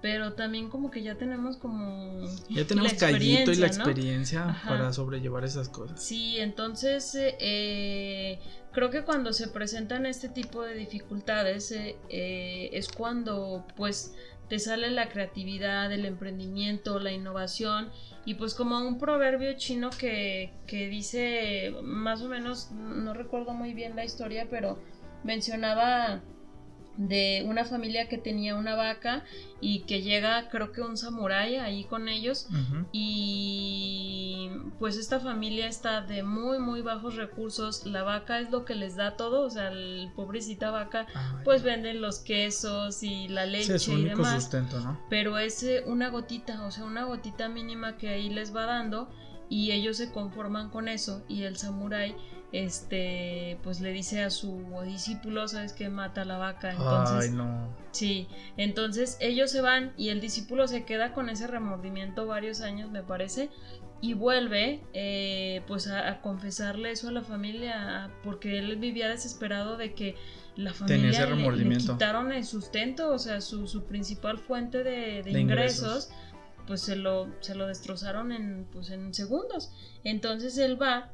pero también como que ya tenemos como ya tenemos callito y la experiencia para sobrellevar esas cosas. Sí entonces eh, creo que cuando se presentan este tipo de dificultades eh, eh, es cuando pues te sale la creatividad, el emprendimiento, la innovación y pues como un proverbio chino que, que dice más o menos, no recuerdo muy bien la historia, pero mencionaba de una familia que tenía una vaca y que llega creo que un samurái ahí con ellos. Y pues esta familia está de muy muy bajos recursos. La vaca es lo que les da todo o sea el pobrecita vaca pues venden los quesos y la leche y demás sustento, ¿no? pero es eh, una gotita o sea una gotita mínima que ahí les va dando y ellos se conforman con eso y el samurái este pues le dice a su discípulo sabes que mata a la vaca entonces Ay, no. sí entonces ellos se van y el discípulo se queda con ese remordimiento varios años me parece y vuelve eh, pues a, confesarle eso a la familia porque él vivía desesperado de que la familia le, quitaron el sustento o sea su, su principal fuente de, ingresos, pues se lo, se lo destrozaron en, pues en segundos. Entonces él va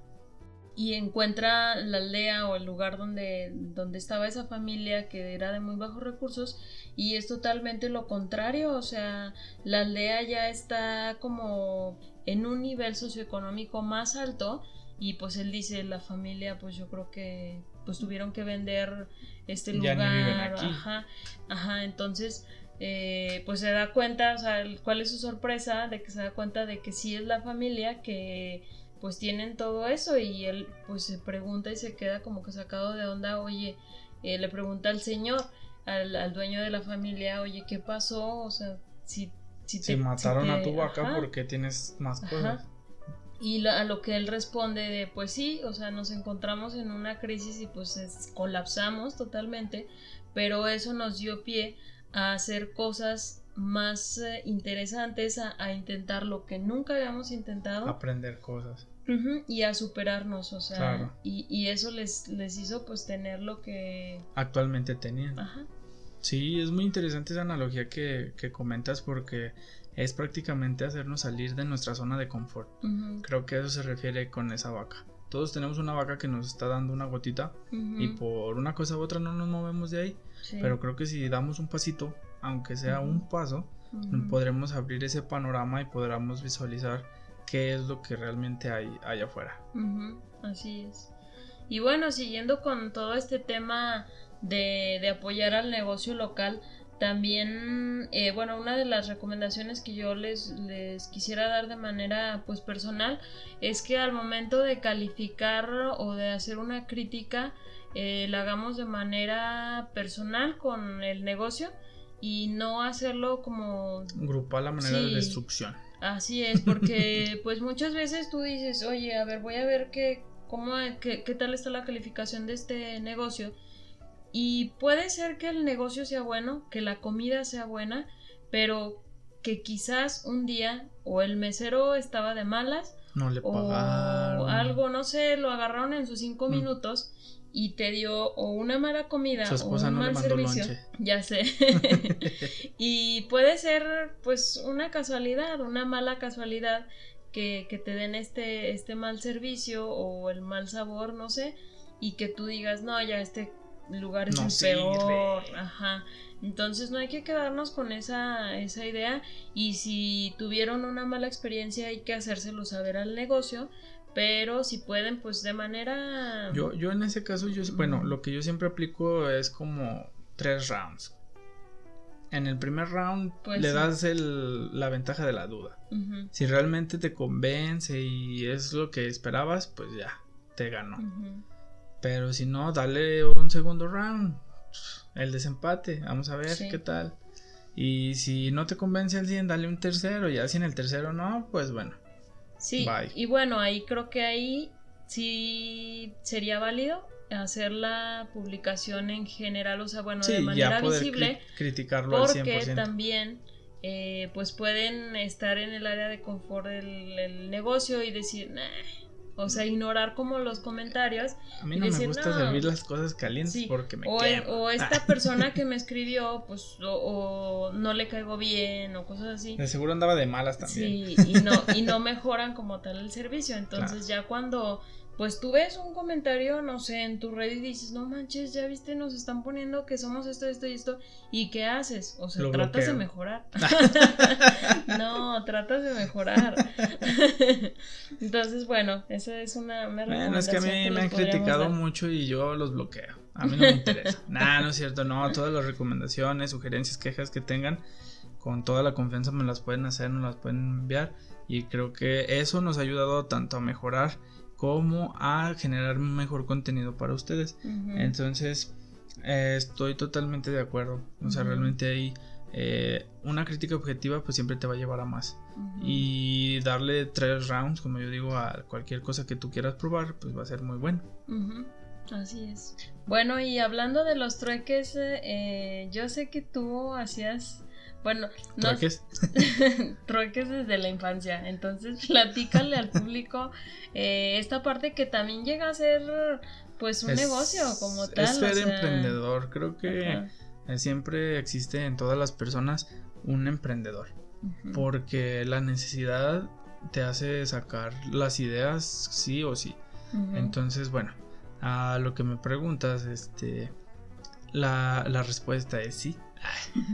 y encuentra la aldea o el lugar donde, donde estaba esa familia que era de muy bajos recursos y es totalmente lo contrario, o sea, la aldea ya está como en un nivel socioeconómico más alto y pues él dice la familia pues yo creo que pues tuvieron que vender este lugar, ajá, ajá, entonces eh, pues se da cuenta, o sea, cuál es su sorpresa de que se da cuenta de que sí es la familia que pues tienen todo eso y él pues se pregunta y se queda como que sacado de onda, oye, eh, le pregunta al señor, al, dueño de la familia, oye, ¿qué pasó? O sea, si, si te... mataron a tu vaca porque tienes más cosas. Y a lo que él responde de, pues sí, o sea, nos encontramos en una crisis y pues colapsamos totalmente, pero eso nos dio pie a hacer cosas más eh, interesantes a, intentar lo que nunca habíamos intentado. Aprender cosas. Y a superarnos, o sea, y, eso les, les hizo pues tener lo que actualmente tenían. Ajá. Sí, es muy interesante esa analogía que, que comentas porque es prácticamente hacernos salir de nuestra zona de confort. Creo que eso se refiere con esa vaca. Todos tenemos una vaca que nos está dando una gotita y por una cosa u otra no nos movemos de ahí. Pero creo que si damos un pasito aunque sea un paso, podremos abrir ese panorama y podremos visualizar qué es lo que realmente hay allá afuera. Así es. Y bueno, siguiendo con todo este tema de, apoyar al negocio local, también, eh, bueno, una de las recomendaciones que yo les, les quisiera dar de manera pues personal es que al momento de calificar o de hacer una crítica, eh, la hagamos de manera personal con el negocio y no hacerlo como grupal a manera de destrucción. Así es, porque pues muchas veces tú dices, oye, a ver, voy a ver qué, cómo, qué, qué tal está la calificación de este negocio. Y puede ser que el negocio sea bueno, que la comida sea buena, pero que quizás un día o el mesero estaba de malas no le pagaron. o algo, no sé, lo agarraron en sus cinco Mm. minutos y te dio o una mala comida Su o un no le mal mandó servicio. lonche. Ya sé. (laughs) y puede ser pues una casualidad, una mala casualidad que, que te den este, este mal servicio o el mal sabor, no sé, y que tú digas, no, ya este lugar es No el sirve". peor. Ajá. Entonces no hay que quedarnos con esa, esa idea y si tuvieron una mala experiencia hay que hacérselo saber al negocio, pero si pueden pues de manera... Yo, yo en ese caso, yo, bueno, lo que yo siempre aplico es como tres rounds. En el primer round Pues le sí. das el- la ventaja de la duda. Si realmente te convence y es lo que esperabas, pues ya, te ganó. Pero si no, dale un segundo round. El desempate. Vamos a ver Sí. qué tal. Y si no te convence al 100, dale un tercero. Ya si en el tercero no, pues bueno. Sí, Bye. y bueno, ahí creo que ahí sí sería válido hacer la publicación en general, o sea, bueno, de manera visible, cri- criticarlo al porque 100%. también eh, pues pueden estar en el área de confort del, del negocio y decir, "Nah", o sea, ignorar como los comentarios A mí y no me decir, gusta "No". servir las cosas calientes Sí, porque me o, quemo. o esta persona que me (laughs) escribió, pues, o, o no le caigo bien, o cosas así. De seguro andaba de malas también. Sí, y no, y no (laughs) mejoran como tal el servicio. Entonces ya cuando pues tú ves un comentario, no sé, en tu red y dices, no manches, ya viste, nos están poniendo que somos esto, esto y esto, ¿y qué haces? O sea, Lo tratas de mejorar. (laughs) (laughs) no, tratas de mejorar. (laughs) Entonces, bueno, esa es una, una Bueno, es que a mí me han criticado dar. mucho y yo los bloqueo. A mí no me interesa. nah, no es cierto, no. Todas las recomendaciones, sugerencias, quejas que tengan, con toda la confianza me las pueden hacer, nos las pueden enviar. Y creo que eso nos ha ayudado tanto a mejorar como a generar mejor contenido para ustedes. Entonces, eh, estoy totalmente de acuerdo. O sea, realmente ahí eh, una crítica objetiva pues siempre te va a llevar a más. Y darle tres rounds, como yo digo, a cualquier cosa que tú quieras probar, pues va a ser muy bueno. Así es. Bueno, y hablando de los trueques, eh, yo sé que tú hacías, bueno, no ¿Trueques? (laughs) trueques desde la infancia. Entonces, (laughs) platícale al público eh, esta parte que también llega a ser, pues, un Es- negocio como tal. Es o ser sea, emprendedor. Creo que ajá, eh, siempre existe en todas las personas un emprendedor. Porque la necesidad te hace sacar las ideas sí o sí. Entonces, bueno, a lo que me preguntas, este, la, la respuesta es sí.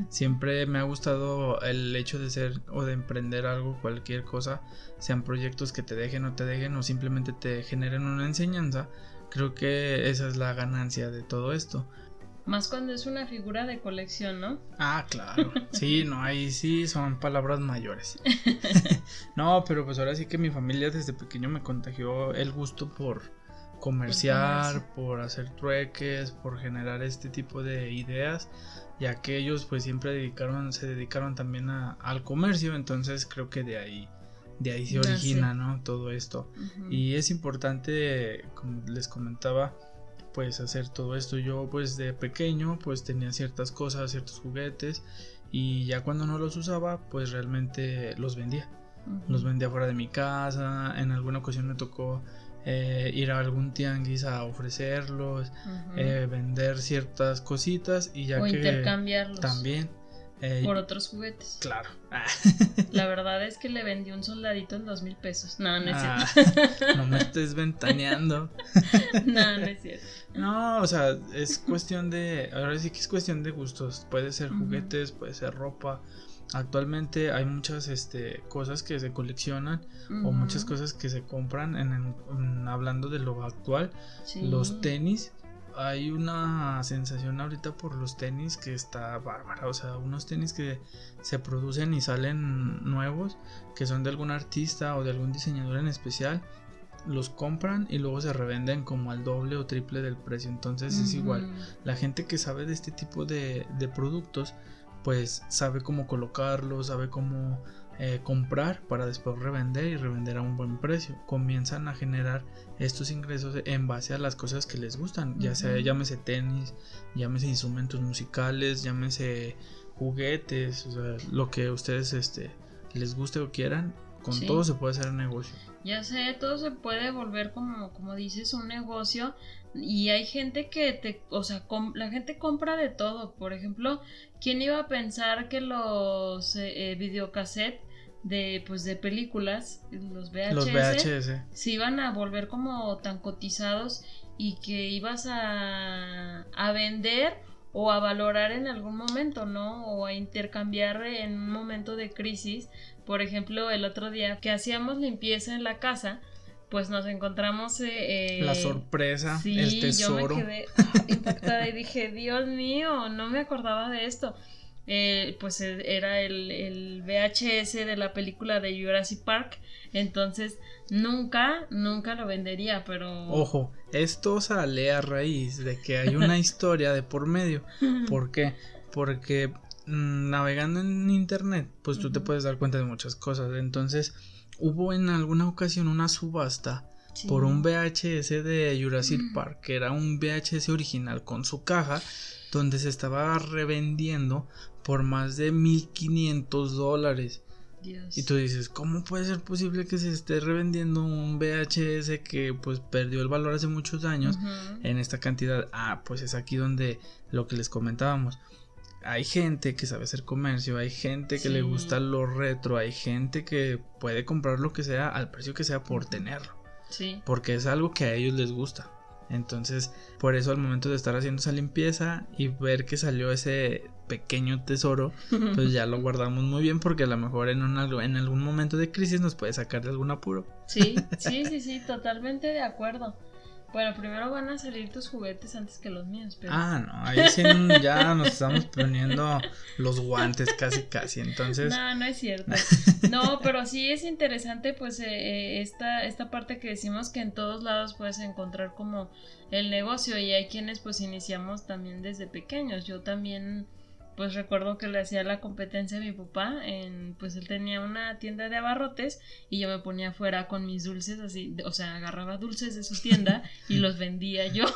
Siempre me ha gustado el hecho de ser o de emprender algo, cualquier cosa, sean proyectos que te dejen o te dejen o simplemente te generen una enseñanza. Creo que esa es la ganancia de todo esto. Más cuando es una figura de colección, ¿no? Ah, claro. Sí, no, ahí sí son palabras mayores. (laughs) (laughs) no, pero pues ahora sí que mi familia desde pequeño me contagió el gusto por comerciar, por hacer trueques, por generar este tipo de ideas, ya que ellos pues siempre dedicaron, se dedicaron también a- al comercio, entonces creo que de ahí, de ahí se origina, ¿no? Todo esto. Y es importante, como les comentaba, pues hacer todo esto. Yo pues de pequeño pues tenía ciertas cosas, ciertos juguetes y ya cuando no los usaba pues realmente los vendía. Los vendía fuera de mi casa, en alguna ocasión me tocó eh, ir a algún tianguis a ofrecerlos, eh, vender ciertas cositas y ya o que intercambiarlos también... eh, por otros juguetes. Claro. (laughs) La (laughs) verdad es que le vendí un soldadito en dos mil pesos. No, no es Ah, cierto. no me estés ventaneando. (laughs) no, no es cierto. No, o sea, es cuestión de. Ahora sí que es cuestión de gustos. Puede ser juguetes, puede ser ropa. Actualmente hay muchas este, cosas que se coleccionan o muchas cosas que se compran. En, hablando de lo actual, sí. los tenis. Hay una sensación ahorita por los tenis que está bárbara. O sea, unos tenis que se producen y salen nuevos, que son de algún artista o de algún diseñador en especial. Los compran y luego se revenden como al doble o triple del precio. Entonces es igual. La gente que sabe de este tipo de, de productos, pues sabe cómo colocarlos, sabe cómo eh, comprar para después revender y revender a un buen precio. Comienzan a generar estos ingresos en base a las cosas que les gustan, ya sea llámese tenis, llámese instrumentos musicales, llámese juguetes, o sea, lo que ustedes este, les guste o quieran, con Sí. todo se puede hacer un negocio. Ya sé, todo se puede volver como, como dices, un negocio. Y hay gente que te, o sea, com- la gente compra de todo. Por ejemplo, ¿quién iba a pensar que los eh, eh, videocassettes de, pues, de películas, los VHS, Los VHS. se iban a volver como tan cotizados y que ibas a, a vender o a valorar en algún momento, ¿no? O a intercambiar en un momento de crisis. Por ejemplo, el otro día que hacíamos limpieza en la casa, pues nos encontramos... eh, La eh, sorpresa, Sí, el tesoro. yo me quedé (laughs) impactada y dije, Dios mío, no me acordaba de esto. Eh, pues eh, era el, el VHS de la película de Jurassic Park, entonces nunca, nunca lo vendería, pero... Ojo, esto sale a raíz de que hay una (laughs) historia de por medio. ¿Por qué? Porque mm, navegando en internet, pues tú te puedes dar cuenta de muchas cosas. Entonces, hubo en alguna ocasión una subasta Sí. por un VHS de Jurassic Mm. Park, que era un VHS original con su caja, donde se estaba revendiendo por más de 1500 dólares. Dios. Y tú dices, ¿cómo puede ser posible que se esté revendiendo un VHS que pues perdió el valor hace muchos años en esta cantidad? Ah, pues es aquí donde lo que les comentábamos. Hay gente que sabe hacer comercio, hay gente que le gusta lo retro, hay gente que puede comprar lo que sea al precio que sea por tenerlo, Sí. porque es algo que a ellos les gusta. Entonces, por eso al momento de estar haciendo esa limpieza y ver que salió ese pequeño tesoro, (laughs) pues ya lo guardamos muy bien porque a lo mejor en, un, algo- en algún momento de crisis nos puede sacar de algún apuro. Sí, (laughs) sí, sí, sí, totalmente de acuerdo. Bueno, primero van a salir tus juguetes antes que los míos, pero... Ah, no, ahí sí ya nos estamos poniendo los guantes casi casi, entonces... No, no es cierto. (laughs) No, pero sí es interesante pues eh, eh, esta, esta parte que decimos que en todos lados puedes encontrar como el negocio y hay quienes pues iniciamos también desde pequeños. Yo también pues recuerdo que le hacía la competencia a mi papá en pues él tenía una tienda de abarrotes y yo me ponía afuera con mis dulces así, o sea, agarraba dulces de su tienda (laughs) y los vendía yo.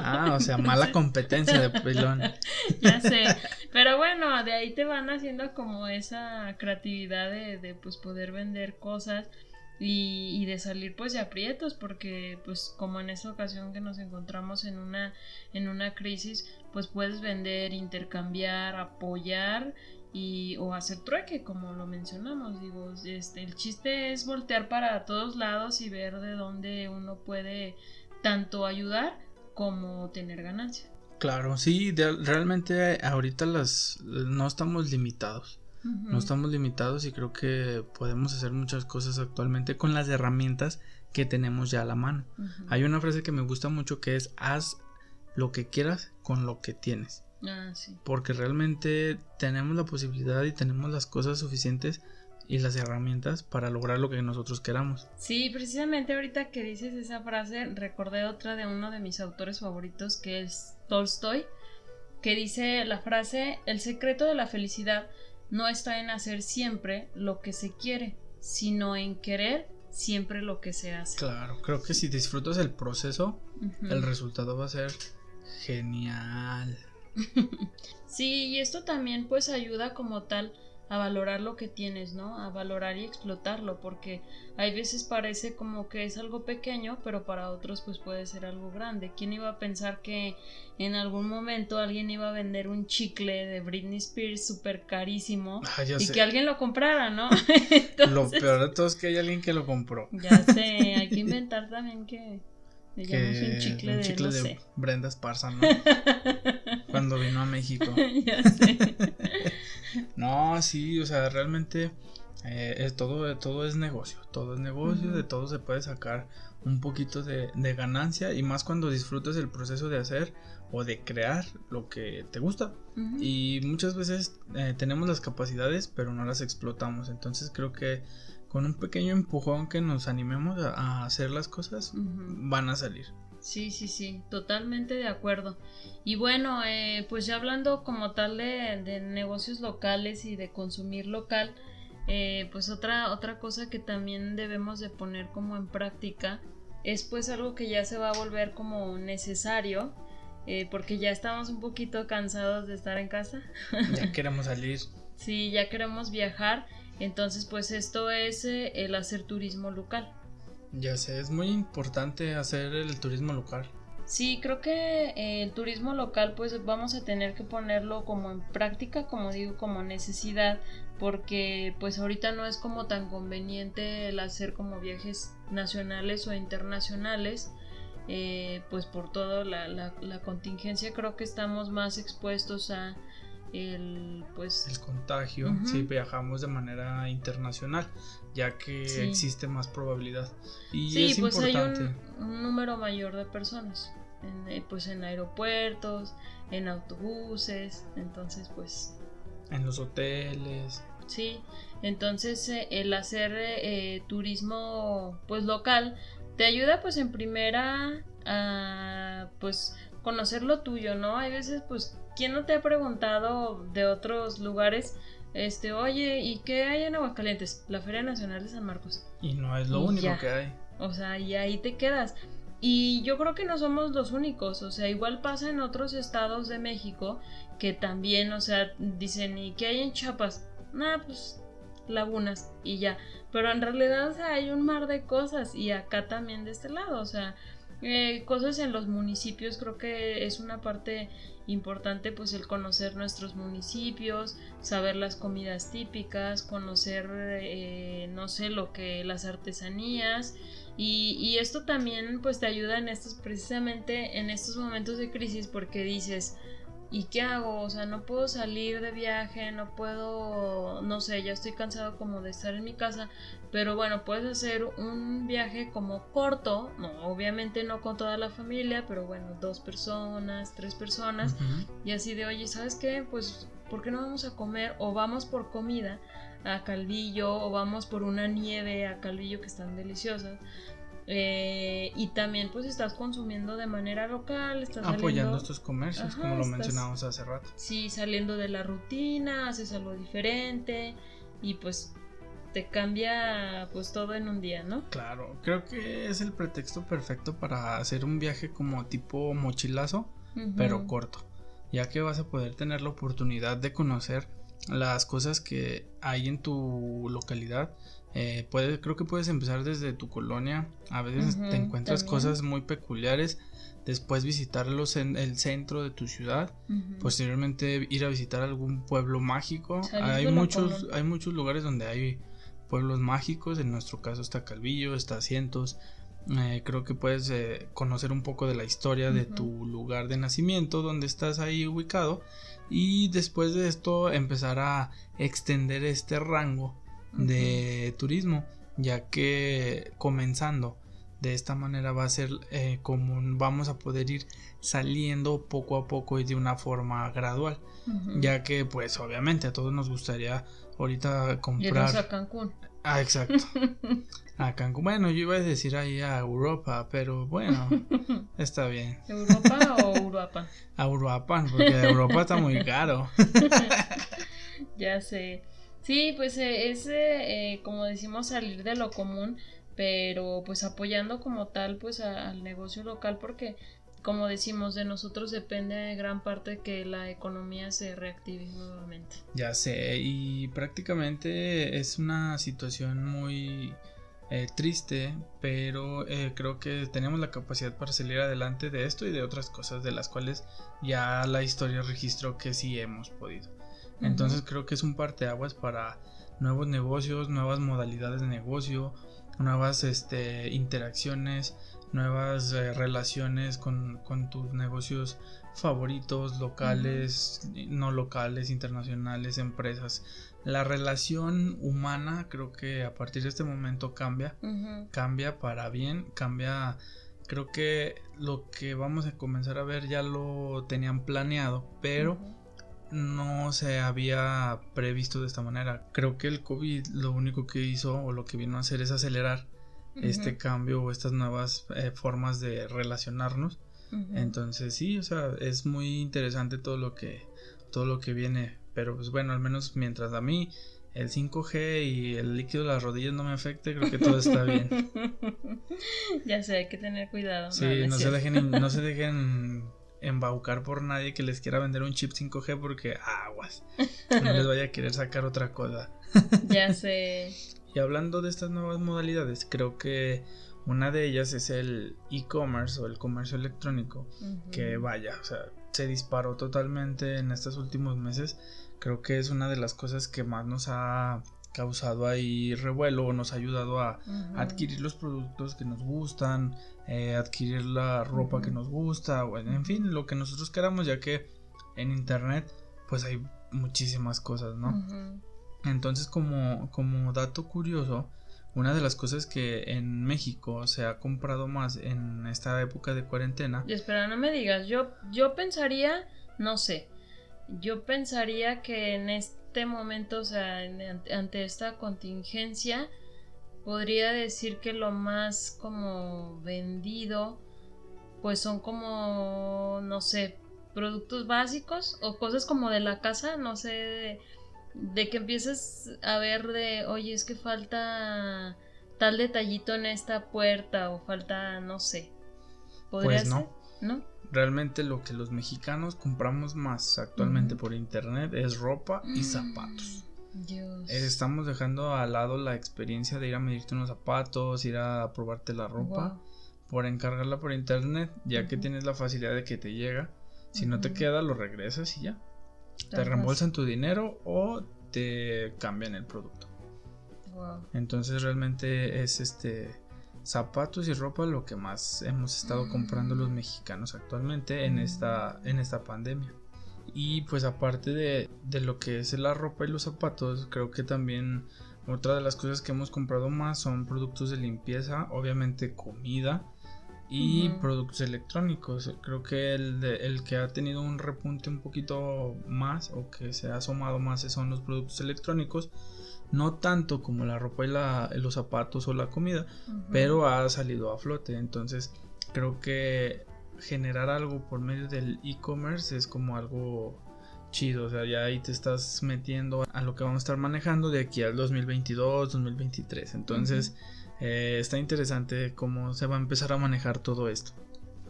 Ah, o sea, (laughs) mala competencia de pilón. (laughs) ya sé. Pero bueno, de ahí te van haciendo como esa creatividad de, de pues poder vender cosas y, y de salir pues de aprietos, porque pues como en esa ocasión que nos encontramos en una, en una crisis, pues puedes vender, intercambiar, apoyar y o hacer trueque, como lo mencionamos. Digo, este, el chiste es voltear para todos lados y ver de dónde uno puede tanto ayudar como tener ganancia. Claro, sí, de- realmente ahorita las no estamos limitados. No estamos limitados y creo que podemos hacer muchas cosas actualmente con las herramientas que tenemos ya a la mano. Hay una frase que me gusta mucho que es haz lo que quieras con lo que tienes. Ah, sí. Porque realmente tenemos la posibilidad y tenemos las cosas suficientes y las herramientas para lograr lo que nosotros queramos. Sí, precisamente ahorita que dices esa frase, recordé otra de uno de mis autores favoritos que es Tolstoy, que dice la frase, el secreto de la felicidad no está en hacer siempre lo que se quiere, sino en querer siempre lo que se hace. Claro, creo que si disfrutas el proceso, el resultado va a ser genial. (laughs) Sí, y esto también pues ayuda como tal a valorar lo que tienes, ¿no? A valorar y explotarlo, porque hay veces parece como que es algo pequeño, pero para otros pues puede ser algo grande. ¿Quién iba a pensar que en algún momento alguien iba a vender un chicle de Britney Spears súper carísimo Ah, y sé. que alguien lo comprara, ¿no? (laughs) (laughs) Lo peor de todo es que hay alguien que lo compró. Ya sé, hay que inventar también que digamos Que un chicle de, no de sé. Brenda Esparza, ¿no? (laughs) Cuando vino a México. (laughs) ya sé. (laughs) No, sí, o sea, realmente eh, es todo, todo es negocio. Todo es negocio, de todo se puede sacar un poquito de, de ganancia y más cuando disfrutas el proceso de hacer o de crear lo que te gusta. Y muchas veces eh, tenemos las capacidades, pero no las explotamos. Entonces creo que con un pequeño empujón que nos animemos a, a hacer las cosas, van a salir. Sí, sí, sí, totalmente de acuerdo. Y bueno, eh, pues ya hablando como tal de, de negocios locales y de consumir local, eh, pues otra, otra cosa que también debemos de poner como en práctica es pues algo que ya se va a volver como necesario, eh, porque ya estamos un poquito cansados de estar en casa. Ya (laughs) queremos salir. sí, ya queremos viajar. Entonces, pues esto es eh, el hacer turismo local. Ya sé, es muy importante hacer el turismo local. Sí, creo que eh, el turismo local pues vamos a tener que ponerlo como en práctica, como digo, como necesidad, porque pues ahorita no es como tan conveniente el hacer como viajes nacionales o internacionales, eh, pues por toda la, la, la contingencia creo que estamos más expuestos a el pues el contagio si viajamos de manera internacional ya que existe más probabilidad. Y sí, pues hay un, número mayor de personas en, eh, pues en aeropuertos en autobuses entonces pues en los hoteles. Sí entonces eh, el hacer eh, turismo pues local te ayuda pues en primera a pues conocer lo tuyo no hay veces pues ¿quién no te ha preguntado de otros lugares? Este, oye, ¿y qué hay en Aguascalientes? La Feria Nacional de San Marcos. Y no es lo único que hay. O sea, y ahí te quedas. Y yo creo que no somos los únicos, o sea, igual pasa en otros estados de México que también, o sea, dicen, ¿y qué hay en Chiapas? Nada, pues lagunas y ya. Pero en realidad, o sea, hay un mar de cosas y acá también de este lado, o sea, eh, cosas en los municipios creo que es una parte importante pues el conocer nuestros municipios, saber las comidas típicas, conocer eh, no sé lo que las artesanías. Y, y, esto también pues te ayuda en estos precisamente en estos momentos de crisis porque dices ¿y qué hago? O sea, no puedo salir de viaje, no puedo, no sé, ya estoy cansado como de estar en mi casa, pero bueno, puedes hacer un viaje como corto, no, obviamente no con toda la familia, pero bueno, dos personas, tres personas, y así de, oye, ¿sabes qué? Pues, ¿por qué no vamos a comer o vamos por comida a Calvillo o vamos por una nieve a Calvillo que están deliciosas? Eh, y también pues estás consumiendo de manera local, estás apoyando estos comercios, como lo mencionábamos hace rato. Sí, saliendo de la rutina, haces algo diferente y pues te cambia pues todo en un día, ¿no? Claro, creo que es el pretexto perfecto para hacer un viaje como tipo mochilazo, pero corto, ya que vas a poder tener la oportunidad de conocer las cosas que hay en tu localidad eh, creo que puedes empezar desde tu colonia. A veces te encuentras cosas muy peculiares. Después visitarlos en el centro de tu ciudad. Posteriormente ir a visitar algún pueblo mágico. hay muchos, hay muchos lugares donde hay pueblos mágicos. En nuestro caso está Calvillo, está Cientos. Eh, creo que puedes eh, conocer un poco de la historia de tu lugar de nacimiento, donde estás ahí ubicado. Y después de esto empezar a extender este rango de turismo, ya que comenzando de esta manera va a ser eh, como vamos a poder ir saliendo poco a poco y de una forma gradual, ya que pues obviamente a todos nos gustaría ahorita comprar a Cancún. Ah, exacto. (laughs) A Cancún. Bueno, yo iba a decir ahí a Europa, pero bueno, (laughs) está bien. ¿Europa o (laughs) Europa? A Europa, porque Europa está muy caro. ya sé. Sí, pues eh, es, eh, como decimos, salir de lo común, pero pues apoyando como tal pues al negocio local porque como decimos, de nosotros depende gran parte que la economía se reactive nuevamente. Ya sé, y prácticamente es una situación muy eh, triste, pero creo que tenemos la capacidad para salir adelante de esto y de otras cosas de las cuales ya la historia registró que sí hemos podido. Entonces creo que es un parteaguas para nuevos negocios, nuevas modalidades de negocio, nuevas este, interacciones, nuevas eh, relaciones con, tus negocios favoritos, locales, no locales, internacionales, empresas. La relación humana creo que a partir de este momento cambia, cambia para bien, cambia, creo que lo que vamos a comenzar a ver ya lo tenían planeado, pero no se había previsto de esta manera. Creo que el COVID lo único que hizo o lo que vino a hacer es acelerar este cambio o estas nuevas eh, formas de relacionarnos. Entonces sí, o sea, es muy interesante todo lo que todo lo que viene, pero pues bueno, al menos mientras a mí el 5G y el líquido de las rodillas no me afecte, creo que todo está bien. (laughs) ya sé, hay que tener cuidado. Sí, no, se dejen no se dejen embaucar por nadie que les quiera vender un chip 5G porque aguas. (laughs) No les vaya a querer sacar otra cosa. (laughs) ya sé. Y hablando de estas nuevas modalidades, creo que una de ellas es el e-commerce o el comercio electrónico, que vaya, o sea, se disparó totalmente en estos últimos meses. Creo que es una de las cosas que más nos ha causado ahí revuelo o nos ha ayudado a adquirir los productos que nos gustan, eh, adquirir la ropa que nos gusta, o en fin, lo que nosotros queramos, ya que en internet pues hay muchísimas cosas, ¿no? Entonces como, como dato curioso, una de las cosas que en México se ha comprado más en esta época de cuarentena. Y espera, no me digas, yo, yo pensaría, no sé, yo pensaría que en este momento, o sea, ante esta contingencia, podría decir que lo más como vendido, pues son como, no sé, productos básicos o cosas como de la casa, no sé, de que empieces a ver de, oye, es que falta tal detallito en esta puerta o falta, no sé. ¿Podría pues no. ¿No? Realmente lo que los mexicanos compramos más actualmente por internet es ropa y zapatos. Dios. Estamos dejando al lado la experiencia de ir a medirte unos zapatos, ir a probarte la ropa, por encargarla por internet, ya que tienes la facilidad de que te llega. Si no te queda, lo regresas y ya te reembolsan tu dinero o te cambian el producto. Entonces realmente es este zapatos y ropa lo que más hemos estado comprando los mexicanos actualmente en esta en esta pandemia. Y pues aparte de, de lo que es la ropa y los zapatos, creo que también otra de las cosas que hemos comprado más son productos de limpieza, obviamente comida y productos electrónicos. Creo que el, el, que ha tenido un repunte un poquito más o que se ha asomado más son los productos electrónicos. No tanto como la ropa y la, los zapatos o la comida, pero ha salido a flote. Entonces creo que generar algo por medio del e-commerce es como algo chido. O sea, ya ahí te estás metiendo a lo que vamos a estar manejando de aquí al 2022, 2023. Entonces... Eh, está interesante cómo se va a empezar a manejar todo esto.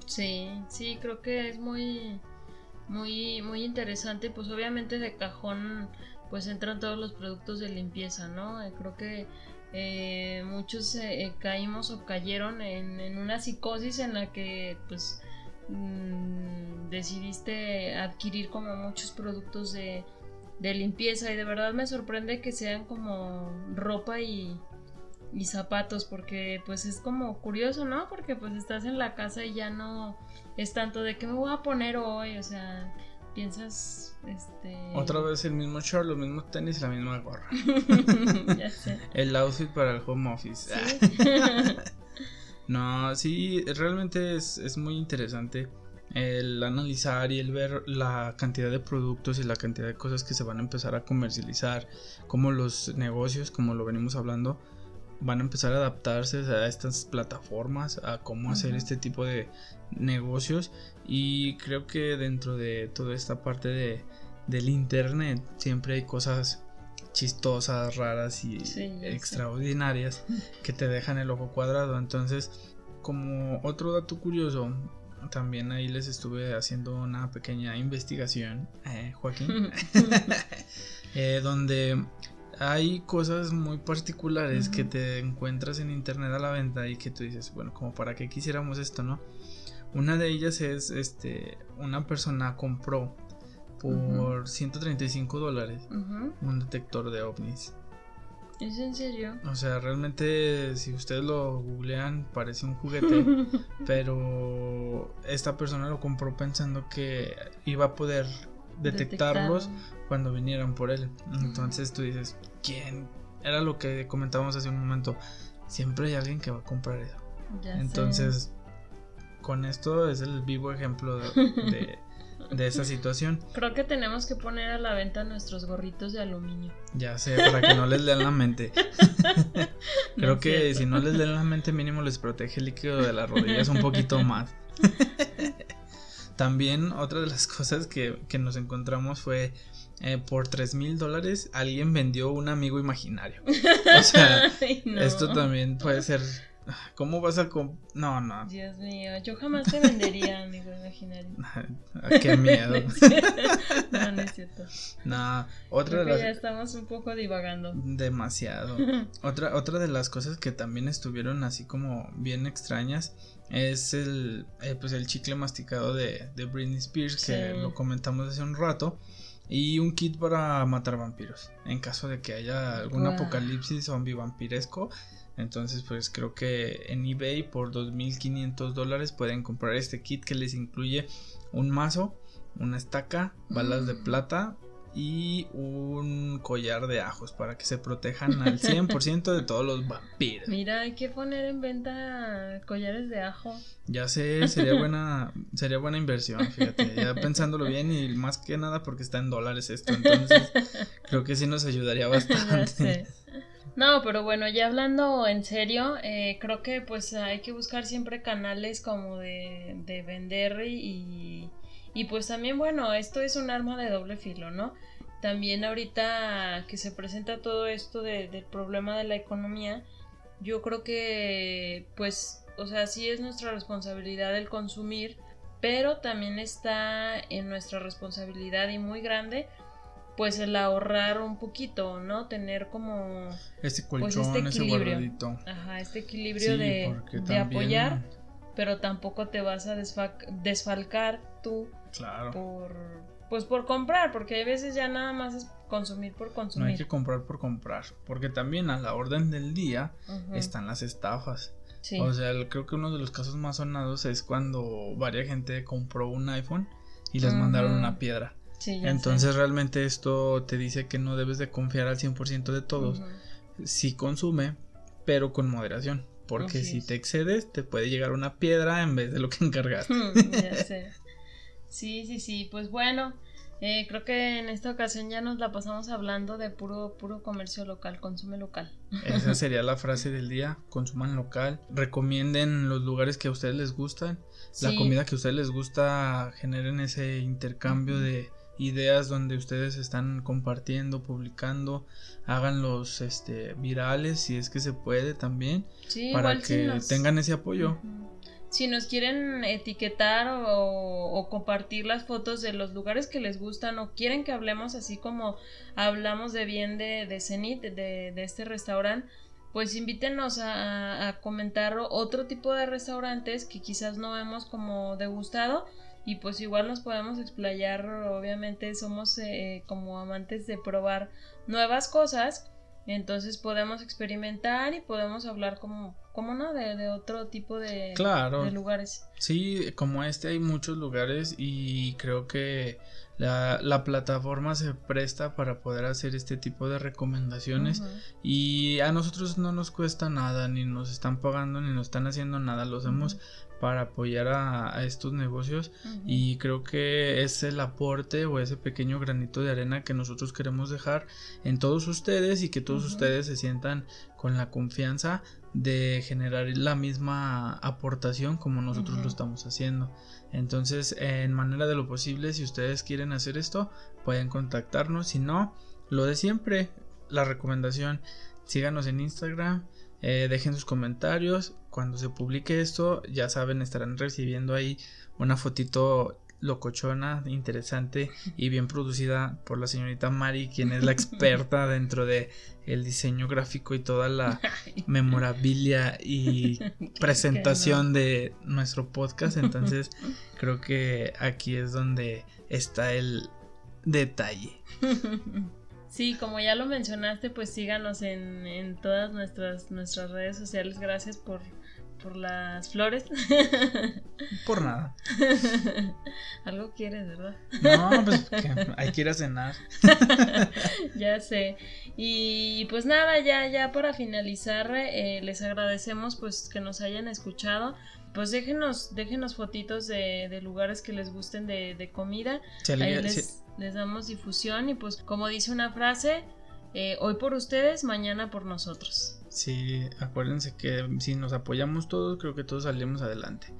Sí, sí, creo que es muy, muy, muy interesante. Pues obviamente de cajón, pues entran todos los productos de limpieza, ¿no? Eh, creo que eh, muchos caímos o cayeron en, una psicosis en la que, pues, mm, decidiste adquirir como muchos productos de, de limpieza y de verdad me sorprende que sean como ropa y y zapatos porque pues es como curioso, ¿no? Porque pues estás en la casa y ya no es tanto de qué me voy a poner hoy, o sea, piensas este otra vez el mismo short, los mismos tenis y la misma gorra. (laughs) ya sé. El outfit para el home office. (laughs) no, sí, realmente es, es muy interesante el analizar y el ver la cantidad de productos y la cantidad de cosas que se van a empezar a comercializar, como los negocios, como lo venimos hablando, van a empezar a adaptarse a estas plataformas, a cómo hacer este tipo de negocios. Y creo que dentro de toda esta parte de, del internet siempre hay cosas chistosas, raras y extraordinarias (laughs) que te dejan el ojo cuadrado. Entonces, como otro dato curioso, también ahí les estuve haciendo una pequeña investigación, eh, Joaquín, (laughs) (laughs) eh, donde hay cosas muy particulares que te encuentras en internet a la venta y que tú dices, bueno, como para qué quisiéramos esto, ¿no? Una de ellas es, este, una persona compró por 135 dólares un detector de ovnis. ¿Es en serio? O sea, realmente si ustedes lo googlean parece un juguete, (laughs) pero esta persona lo compró pensando que iba a poder detectarlos cuando vinieran por él. Entonces tú dices, ¿quién? Era lo que comentábamos hace un momento. Siempre hay alguien que va a comprar eso. Entonces, con esto es el vivo ejemplo de, de, (laughs) esa situación. Creo que tenemos que poner a la venta nuestros gorritos de aluminio. Ya sé, para que no les lean la mente. (laughs) (laughs) Creo que si no les leen la mente, mínimo les protege el líquido de las rodillas un poquito (laughs) más. También otra de las cosas que, nos encontramos fue eh, por 3 mil dólares alguien vendió un amigo imaginario. O sea, esto también puede ser (laughs) ¿Cómo vas a comp No, no. Dios mío, yo jamás te vendería, (laughs) amigo imaginario. (laughs) Qué miedo. no, no es cierto. No, otra Creo de que las ya estamos un poco divagando. demasiado. Otra otra de las cosas que también estuvieron así como bien extrañas es el eh, pues el chicle masticado de, de Britney Spears que lo comentamos hace un rato y un kit para matar vampiros en caso de que haya algún Guau. apocalipsis zombie vampiresco entonces pues creo que en eBay por 2.500 dólares pueden comprar este kit que les incluye un mazo una estaca balas de Mm. plata y un collar de ajos para que se protejan al 100% de todos los vampiros. Mira, hay que poner en venta collares de ajo. Ya sé, sería buena, sería buena inversión, fíjate, ya pensándolo bien y más que nada porque está en dólares esto, entonces creo que sí nos ayudaría (laughs) bastante. No, pero bueno, ya hablando en serio, eh, creo que pues hay que buscar siempre canales como de, de vender y, y pues también bueno, esto es un arma de doble filo, ¿no? También ahorita que se presenta todo esto de- del problema de la economía, yo creo que pues, o sea, sí es nuestra responsabilidad el consumir, pero también está en nuestra responsabilidad y muy grande pues el ahorrar un poquito, ¿no? Tener como, Este Pues colchón, este ese equilibrio. guardadito. ajá, este equilibrio Sí, de, de también- apoyar, pero tampoco te vas a desfa- desfalcar tú Claro. por, pues por comprar, porque hay veces ya nada más es consumir por No hay consumir. que comprar por comprar, porque también a la orden del día están las estafas. sí. O sea, creo que uno de los casos más sonados es cuando varias gente compró un iPhone y les mandaron una piedra. Sí, ya sé. Entonces realmente esto te dice que no debes de confiar al 100% de todos. Ujú. Sí consume, pero con moderación. Porque Así si es. te excedes, te puede llegar una piedra en vez de lo que (laughs) encargaste. ya sé. Sí, sí, sí. Pues bueno, eh, creo que en esta ocasión ya nos la pasamos hablando de puro, puro comercio local, consume local. Esa (laughs) sería la frase del día. Consuman local. Recomienden los lugares que a ustedes les gustan. La comida que a ustedes les gusta. Generen ese intercambio de ideas donde ustedes están compartiendo, publicando. Háganlos este, virales si es que se puede también. Sí, para si que nos- tengan ese apoyo. Si nos quieren etiquetar o, o compartir las fotos de los lugares que les gustan o quieren que hablemos así como hablamos de bien de, de Zenit, de, de este restaurante, pues invítenos a, a comentar otro tipo de restaurantes que quizás no hemos como degustado y pues igual nos podemos explayar, obviamente somos eh, como amantes de probar nuevas cosas, entonces podemos experimentar y podemos hablar como, como no, de, de otro tipo de, Claro. de lugares. Sí, como este hay muchos lugares y creo que la, la plataforma se presta para poder hacer este tipo de recomendaciones y a nosotros no nos cuesta nada, ni nos están pagando, ni nos están haciendo nada, lo hacemos para apoyar a, a estos negocios y creo que es el aporte o ese pequeño granito de arena que nosotros queremos dejar en todos ustedes y que todos ustedes se sientan con la confianza de generar la misma aportación como nosotros lo estamos haciendo. Entonces, en manera de lo posible, si ustedes quieren hacer esto, pueden contactarnos. Si no, lo de siempre, la recomendación, síganos en Instagram, eh, dejen sus comentarios. Cuando se publique esto, ya saben, estarán recibiendo ahí una fotito locochona, interesante y bien producida por la señorita Mari, quien es la experta (laughs) dentro de el diseño gráfico y toda la memorabilia y (laughs) presentación de nuestro podcast. Entonces, creo que aquí es donde está el detalle. (laughs) Sí, como ya lo mencionaste, pues síganos en, en todas nuestras, nuestras redes sociales. Gracias por, por las flores. (laughs) Por nada. (laughs) Algo quieres, ¿verdad? No, pues (laughs) que hay que ir a cenar. ya sé. Y pues nada, ya, ya para finalizar, eh, les agradecemos pues que nos hayan escuchado. Pues déjenos, déjenos fotitos de, de lugares que les gusten de, de comida. Ahí les damos difusión y pues como dice una frase, eh, hoy por ustedes, mañana por nosotros. Sí, acuérdense que si nos apoyamos todos, creo que todos salimos adelante.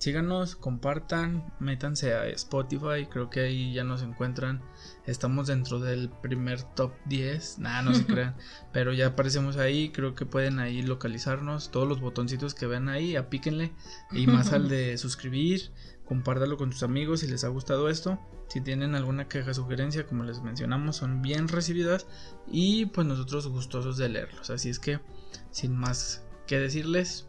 Síganos, compartan, métanse a Spotify, creo que ahí ya nos encuentran. Estamos dentro del primer top 10, nada, no se (laughs) crean, pero ya aparecemos ahí, creo que pueden ahí localizarnos, todos los botoncitos que vean ahí, apíquenle y más al de (laughs) suscribir, compártalo con tus amigos si les ha gustado esto. Si tienen alguna queja, sugerencia, como les mencionamos, son bien recibidas y pues nosotros gustosos de leerlos. Así es que, sin más que decirles,